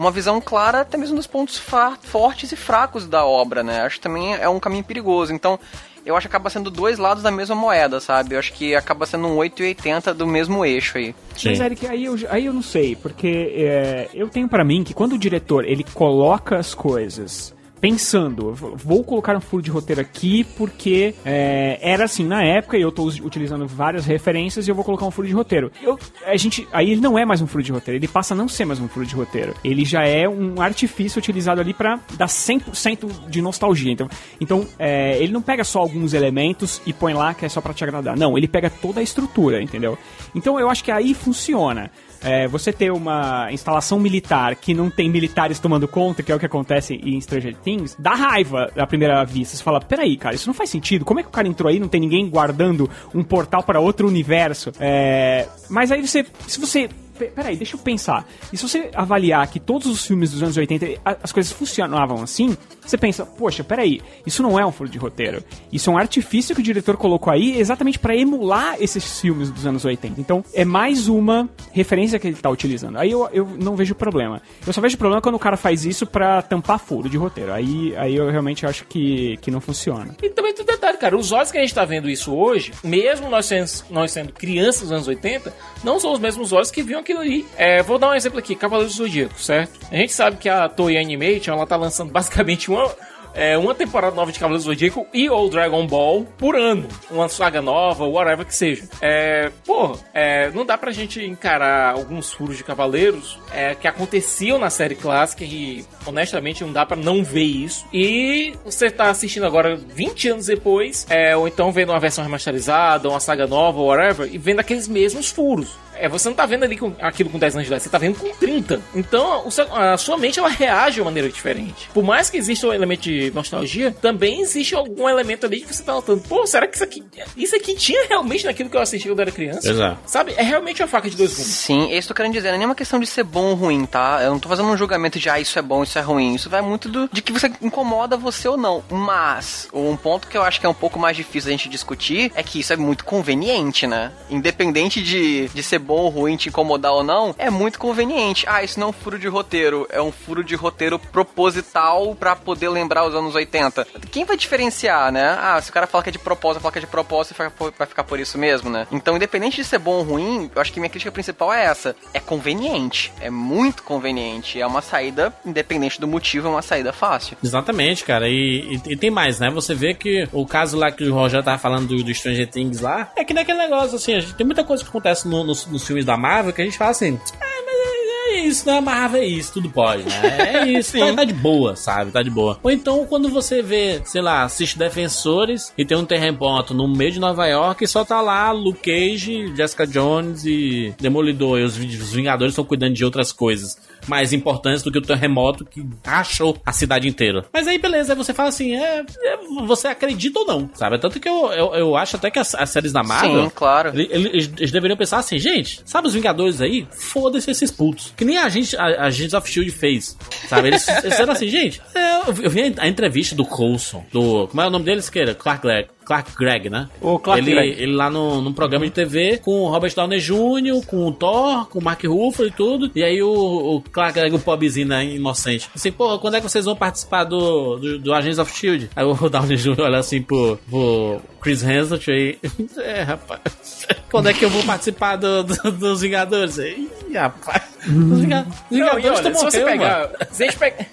uma visão clara até mesmo dos pontos fortes e fracos da obra, né? Acho que também é um caminho perigoso. Então, eu acho que acaba sendo dois lados da mesma moeda, sabe? Eu acho que acaba sendo um 8 e 80 do mesmo eixo aí. Sim. Mas, Eric, aí eu, aí eu não sei, porque é, eu tenho pra mim que quando o diretor ele coloca as coisas pensando, vou colocar um furo de roteiro aqui porque é, era assim na época e eu us- utilizando várias referências e eu vou colocar um furo de roteiro. Eu, a gente, aí ele não é mais um furo de roteiro, ele passa a não ser mais um furo de roteiro. Ele já é um artifício utilizado ali pra dar 100% de nostalgia. Então, então é, ele não pega só alguns elementos e põe lá que é só pra te agradar. Não, ele pega toda a estrutura, entendeu? Então eu acho que aí funciona. É, você ter uma instalação militar que não tem militares tomando conta, que é o que acontece em Stranger Things, dá raiva à primeira vista. Você fala, peraí, cara, isso não faz sentido. Como é que o cara entrou aí não tem ninguém guardando um portal para outro universo? É, mas aí você, se você pe- Peraí, deixa eu pensar. E se você avaliar que todos os filmes dos anos 80 a- as coisas funcionavam assim, você pensa, poxa, peraí, isso não é um furo de roteiro. Isso é um artifício que o diretor colocou aí exatamente pra emular esses filmes dos anos 80. Então, é mais uma referência que ele tá utilizando. Aí eu, eu não vejo problema. Eu só vejo problema quando o cara faz isso pra tampar furo de roteiro. Aí, aí eu realmente acho que, que não funciona. E também tem um detalhe, cara, os olhos que a gente tá vendo isso hoje, mesmo nós sendo, nós sendo crianças dos anos 80, não são os mesmos olhos que viam aquilo ali. É, vou dar um exemplo aqui, Cavaleiros do Zodíaco, certo? A gente sabe que a Toei Animation, ela tá lançando basicamente uma... é, uma temporada nova de Cavaleiros do Zodíaco e ou Dragon Ball por ano. Uma saga nova, whatever que seja. É, porra, é, não dá pra gente encarar alguns furos de Cavaleiros é, que aconteciam na série clássica e, honestamente, não dá pra não ver isso. E você tá assistindo agora 20 anos depois, é, ou então vendo uma versão remasterizada, uma saga nova, whatever, e vendo aqueles mesmos furos. É, você não tá vendo ali com, aquilo com 10 anos de idade, você tá vendo com 30. Então, o seu- a sua mente ela reage de uma maneira diferente. Por mais que exista um elemento de nostalgia, também existe algum elemento ali que você tá notando. Pô, será que isso aqui. Isso aqui tinha realmente naquilo que eu assisti quando eu era criança? Exato. Sabe? É realmente uma faca de dois gumes. Sim, isso que eu tô querendo dizer. Não é nenhuma questão de ser bom ou ruim, tá? Eu não tô fazendo um julgamento de, ah, isso é bom, isso é ruim. Isso vai muito do, de que você incomoda você ou não. Mas, um ponto que eu acho que é um pouco mais difícil a gente discutir é que isso é muito conveniente, né? Independente de, de ser bom ou ruim, te incomodar ou não, é muito conveniente. Ah, isso não é um furo de roteiro. É um furo de roteiro proposital pra poder lembrar os anos 80. Quem vai diferenciar, né? Ah, se o cara fala que é de propósito, fala que é de propósito, vai ficar por- isso mesmo, né? Então, independente de ser bom ou ruim, eu acho que minha crítica principal é essa. É conveniente. É muito conveniente. É uma saída, independente do motivo, é uma saída fácil. Exatamente, cara. E, e- e tem mais, né? Você vê que o caso lá que o Roger tava falando do, do Stranger Things lá, é que naquele negócio, assim, gente, tem muita coisa que acontece no- nos, nos filmes da Marvel que a gente fala assim, ah, mas é, é isso, né? Marvel é isso, tudo pode, né? É isso, tá, tá de boa, sabe? Tá de boa. Ou então, quando você vê, sei lá, assiste Defensores e tem um terremoto no meio de Nova York e só tá lá Luke Cage, Jessica Jones e Demolidor. E os, os Vingadores estão cuidando de outras coisas mais importantes do que o terremoto que achou a cidade inteira. Mas aí, beleza, aí você fala assim, é, é, você acredita ou não, sabe? Tanto que eu, eu, eu acho até que as, as séries da Marvel... Sim, claro. ele- Eles, eles deveriam pensar assim, gente, sabe os Vingadores aí? Foda-se esses putos. Que nem a gente, a, a Agents of Shield fez. Sabe? Eles, eles disseram assim, gente, é, eu, vi- eu vi a entrevista do Coulson, do. Como é o nome deles, queira? Clark Gregg. Clark Gregg, né? O Clark ele, Gregg. ele lá no, num programa de TV com o Robert Downey Jr., com o Thor, com o Mark Ruffalo e tudo. E aí o, o Clark Gregg, o pobrezinho, né, inocente. Assim, pô, quando é que vocês vão participar do, do, do Agents of Shield? Aí o Downey Jr. olha assim pro, pro Chris Hemsworth aí. É, rapaz. Quando é que eu vou participar do, do- dos Vingadores? Ih, rapaz. Os Vingadores estão se você morrendo, pegar. Se a gente pegar.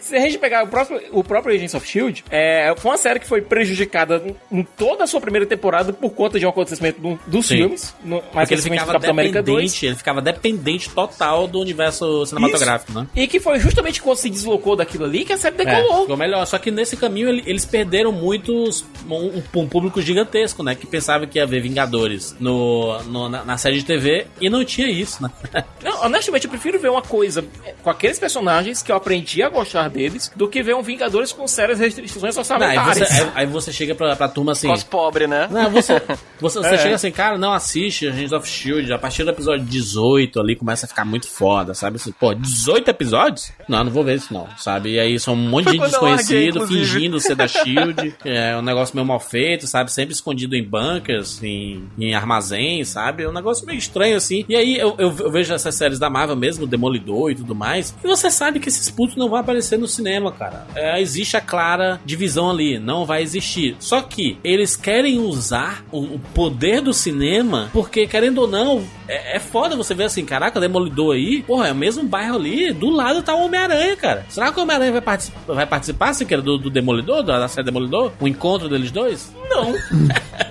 se a gente pegar o próprio, o próprio Agents of Shield, é, foi uma série que foi prejudicada em toda a sua primeira temporada por conta de um acontecimento do- dos Sim. filmes. No, mais Porque ele ficava Capitão América 2. dependente, ele ficava dependente total do universo cinematográfico, né? E que foi justamente quando se deslocou daquilo ali que a série É, decolou. ficou melhor. Só que nesse caminho ele- eles perderam muitos. Um, um público gigantesco, né? Que pensava que ia ver Vingadores no, no- na, na série de TV e não tinha isso, né? Não, honestamente, eu prefiro ver uma coisa com aqueles personagens que eu aprendi a gostar deles do que ver um Vingadores com sérias restrições Não, aí, orçamentárias. você, aí- aí você chega pra, pra turma assim. Cos pobre, né? Não, você, você, você É. chega assim, cara, não assiste Agents of Shield. A partir do episódio 18 ali começa a ficar muito foda, sabe? Assim, pô, 18 episódios? Não, não vou ver isso, não, sabe? E aí são um monte Foi de gente larguei, desconhecido inclusive. fingindo ser da Shield. é um negócio meio mal feito, sabe? Sempre escondido em bunkers, em, em armazéns, sabe? É um negócio meio estranho assim. E aí eu, eu, eu vejo essas séries da Marvel mesmo, Demolidor e tudo mais. E você sabe que esses putos não vão aparecer no cinema, cara. É, existe a clara divisão ali, não vai existir. Só que eles querem usar o, o poder do cinema, porque querendo ou não, é, é foda você ver assim, caraca, Demolidor aí, porra, é o mesmo bairro ali, do lado tá o Homem-Aranha, cara. Será que o Homem-Aranha vai, partici- vai participar, se quer, do, do Demolidor, da série Demolidor? O encontro deles dois? Não.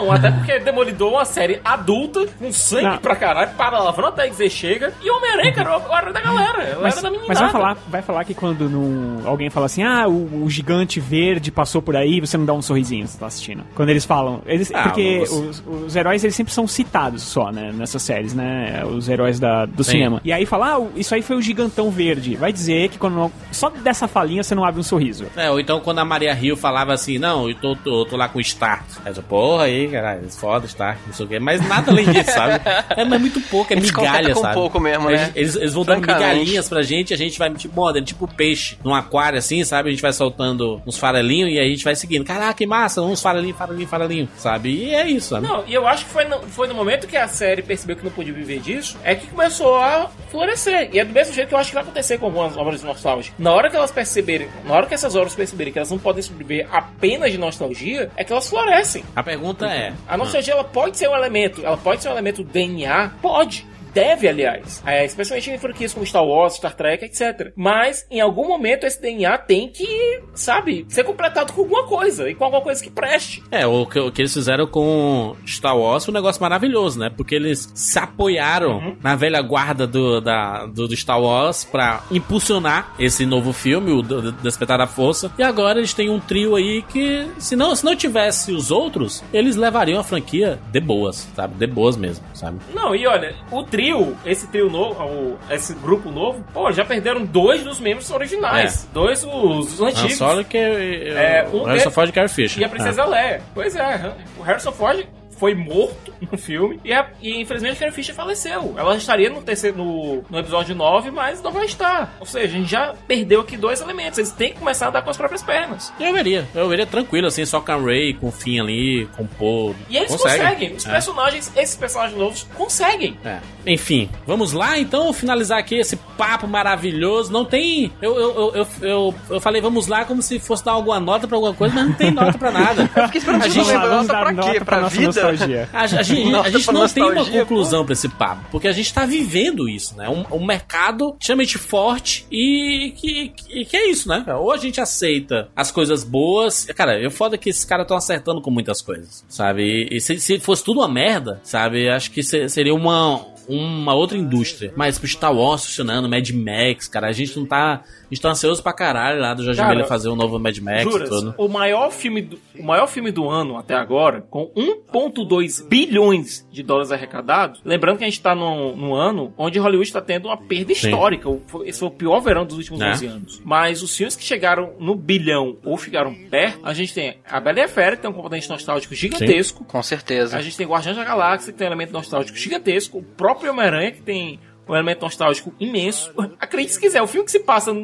Não, até porque Demolidor é uma série adulta, com sangue Não. pra caralho, palavrão até dizer chega. E Homem-Aranha, cara, o herói da galera. Mas, herói da meninada. mas vai falar, vai falar que quando não- alguém fala assim, ah, o, o gigante verde passou por aí, você não dá um sorrisinho, você tá assistindo. Quando eles falam. Eles, Ah, porque os, os heróis eles sempre são citados só, né? Nessas séries, né? Os heróis da, do Sim. cinema. E aí fala, ah, isso aí foi o gigantão verde. Vai dizer que quando só dessa falinha você não abre um sorriso. É, ou então quando a Maria Rio falava assim, não, eu tô, tô, tô lá com o Stark. Eu, porra aí, caralho, foda, Stark, não sei o quê. Mas nada além disso, sabe? É mas muito pouco, é Eles migalha, sabe? pouco mesmo, né? Eles, eles vão dando migalhinhas pra gente, a gente vai, tipo, modern, tipo peixe, num aquário assim, sabe? A gente vai soltando uns farelinhos e a gente vai seguindo. Caraca, que massa, uns farelinhos, farelinhos, farelinhos, sabe? E é isso, sabe? Não, e eu acho que foi no, foi no momento que a série percebeu que não podia viver disso, é que começou a florescer. E é do mesmo jeito que eu acho que vai acontecer com algumas obras nostálgicas. Na hora que elas perceberem, na hora que essas obras perceberem que elas não podem sobreviver apenas de nostalgia, é que elas florescem. A pergunta é. A nostalgia ela pode ser um elemento, ela pode ser um elemento DNA, pode. Deve, aliás. É, especialmente em franquias como Star Wars, Star Trek, etc. Mas, em algum momento, esse DNA tem que, sabe, ser completado com alguma coisa. E com alguma coisa que preste. É, o que, o que eles fizeram com Star Wars foi um negócio maravilhoso, né? Porque eles se apoiaram Uhum. na velha guarda do, da, do, do Star Wars pra impulsionar esse novo filme, o Despertar da Força. E agora eles têm um trio aí que, se não, se não tivesse os outros, eles levariam a franquia de boas, sabe? De boas mesmo, sabe? Não, e olha, o trio, esse trio novo, esse grupo novo, pô, já perderam dois dos membros originais. Dois os, os Han antigos. Solo que É, um o Harrison Ford e Carrie Fisher. E a Princesa Leia. Pois é, o Harrison Ford foi morto no filme e, a- e infelizmente a Carrie Fisher faleceu. Ela estaria no terceiro no, no episódio 9, mas não vai estar. Ou seja, a gente já perdeu aqui dois elementos. Eles têm que começar a andar com as próprias pernas. Eu veria, eu veria tranquilo, assim, só com a Ray, com o Finn ali, com o Poe. E eles conseguem. Os personagens, esses personagens novos, conseguem. É. Enfim, vamos lá então finalizar aqui esse papo maravilhoso. Não tem. Eu, eu, eu, eu, eu, eu falei vamos lá como se fosse dar alguma nota pra alguma coisa, mas não tem nota pra nada. Eu fiquei esperando A gente- vamos nota dar pra quê? pra Pra nossa vida? nostalgia. A, a gente, Nota a gente não tem uma conclusão pra esse papo, porque a gente tá vivendo isso, né? Um, um mercado extremamente forte e que, que, que é isso, né? Ou a gente aceita as coisas boas. Cara, eu foda que esses caras estão acertando com muitas coisas, sabe? E, e se, se fosse tudo uma merda, sabe? Acho que se- seria uma, uma outra indústria. Mas pro Star Wars funcionando, Mad Max, cara, a gente não tá. A gente tá ansioso pra caralho lá do Jorge Miller fazer um novo Mad Max Juras, tudo. o maior filme do, o maior filme do ano até agora, com 1.2 bilhões de dólares arrecadados, lembrando que a gente tá num, num ano onde Hollywood está tendo uma perda Sim. histórica. Esse foi o pior verão dos últimos? 11 anos. Mas os filmes que chegaram no bilhão ou ficaram perto, a gente tem A Bela e a Fera, que tem um componente nostálgico gigantesco. Com certeza. A gente tem Guardiões da Galáxia, que tem um elemento nostálgico gigantesco. O próprio Homem-Aranha, que tem um elemento nostálgico imenso. Acredite se quiser, o filme que se passa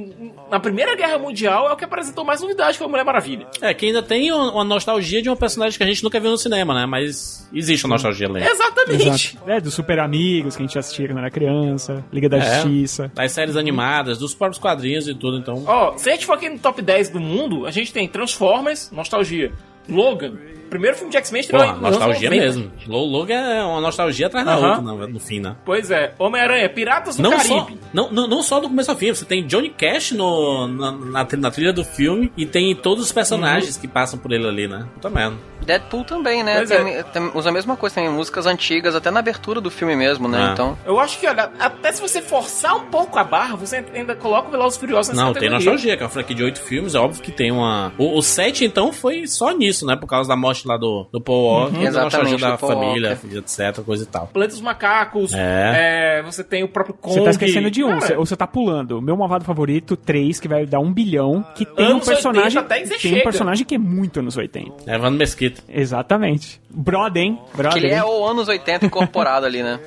na Primeira Guerra Mundial é o que apresentou mais novidade, que foi a Mulher Maravilha. É, que ainda tem uma uma nostalgia de uma personagem que a gente nunca viu no cinema, né? Mas existe uma nostalgia ali. Exatamente. Exato. É, dos Super Amigos que a gente assistia quando era criança, Liga da É. Justiça. Das séries animadas, dos próprios quadrinhos e tudo, então. Ó, se a gente for aqui no top 10 do mundo, a gente tem Transformers, nostalgia. Logan, primeiro filme de X-Men estreou Porra, nostalgia 90. mesmo. Lo- Logo é uma nostalgia atrás da outra, no, no fim, né? Pois é, Homem-Aranha, Piratas do Não Caribe. só, não, não, não só do começo ao fim, você tem Johnny Cash no, na, na, tri- na trilha do filme e tem todos os personagens que passam por ele ali, né? Puta merda. Deadpool também, né? É. tem- usa a mesma coisa, tem músicas antigas, até na abertura do filme mesmo, né? Ah. Então. Eu acho que, olha, até se você forçar um pouco a barra, você ainda coloca o Velozes e Furiosos nessa Não, tem nostalgia, que é uma franquia de oito filmes, é óbvio que tem uma. O, o 7, então, foi só nisso, né? Por causa da morte lá do, do Paul Walker, da nostalgia Exatamente, da família, etc, coisa e tal. Planeta dos Macacos, É. é, você tem o próprio Kong. Você tá esquecendo de um, Cara, você- ou você tá pulando. Meu malvado favorito, 3, que vai dar um bilhão, que tem um personagem. 80 até dizer tem um personagem que é muito anos 80. É Vando Mesquita. Exatamente. Brother, hein? Que ele é o anos 80 incorporado ali, né?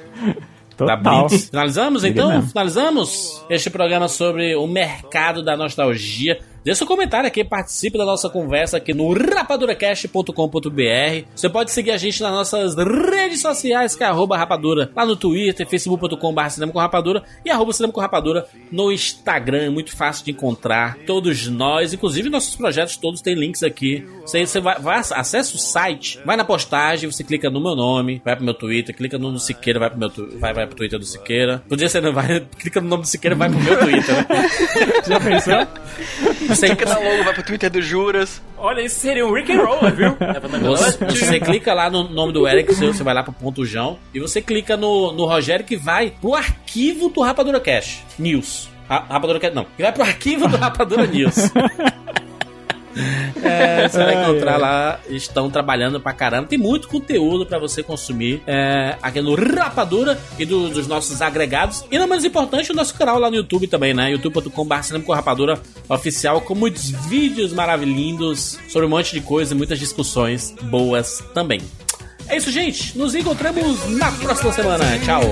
da Total. Blitz. Finalizamos então? Finalizamos este programa sobre o mercado da nostalgia. Deixa seu comentário aqui, participe da nossa conversa aqui no rapaduracast.com.br. Você pode seguir a gente nas nossas redes sociais, que é arroba rapadura, lá no Twitter, facebook.com.br cinema com rapadura e arroba cinema com rapadura no Instagram. É muito fácil de encontrar. Todos nós, inclusive nossos projetos todos têm links aqui. Você, você vai, vai, acessa o site, vai na postagem, você clica no meu nome, vai pro meu Twitter, clica no Siqueira, vai pro, meu, vai, vai pro Twitter do Siqueira. Podia ser, não vai, clica no nome do Siqueira, vai pro meu Twitter, né? Já pensou? Você, Clica na logo, vai pro Twitter do Juras. Olha, isso seria um Rick and Roller, viu? Levando a Você, você clica lá no nome do Eric, você vai lá pro ponto Jão, e você clica no, no Rogério que vai pro arquivo do Rapadura Cash News. Ra- Rapadura Cash, não, que vai pro arquivo do Rapadura News. É, você vai encontrar lá, estão trabalhando pra caramba. Tem muito conteúdo pra você consumir é, aqui no Rapadura e do- dos nossos agregados. E não menos importante, o nosso canal lá no YouTube também, né? youtube.com.br cinema com rapadura oficial, com muitos vídeos maravilhindos sobre um monte de coisa e muitas discussões boas também. É isso, gente. Nos encontramos na próxima semana. Tchau.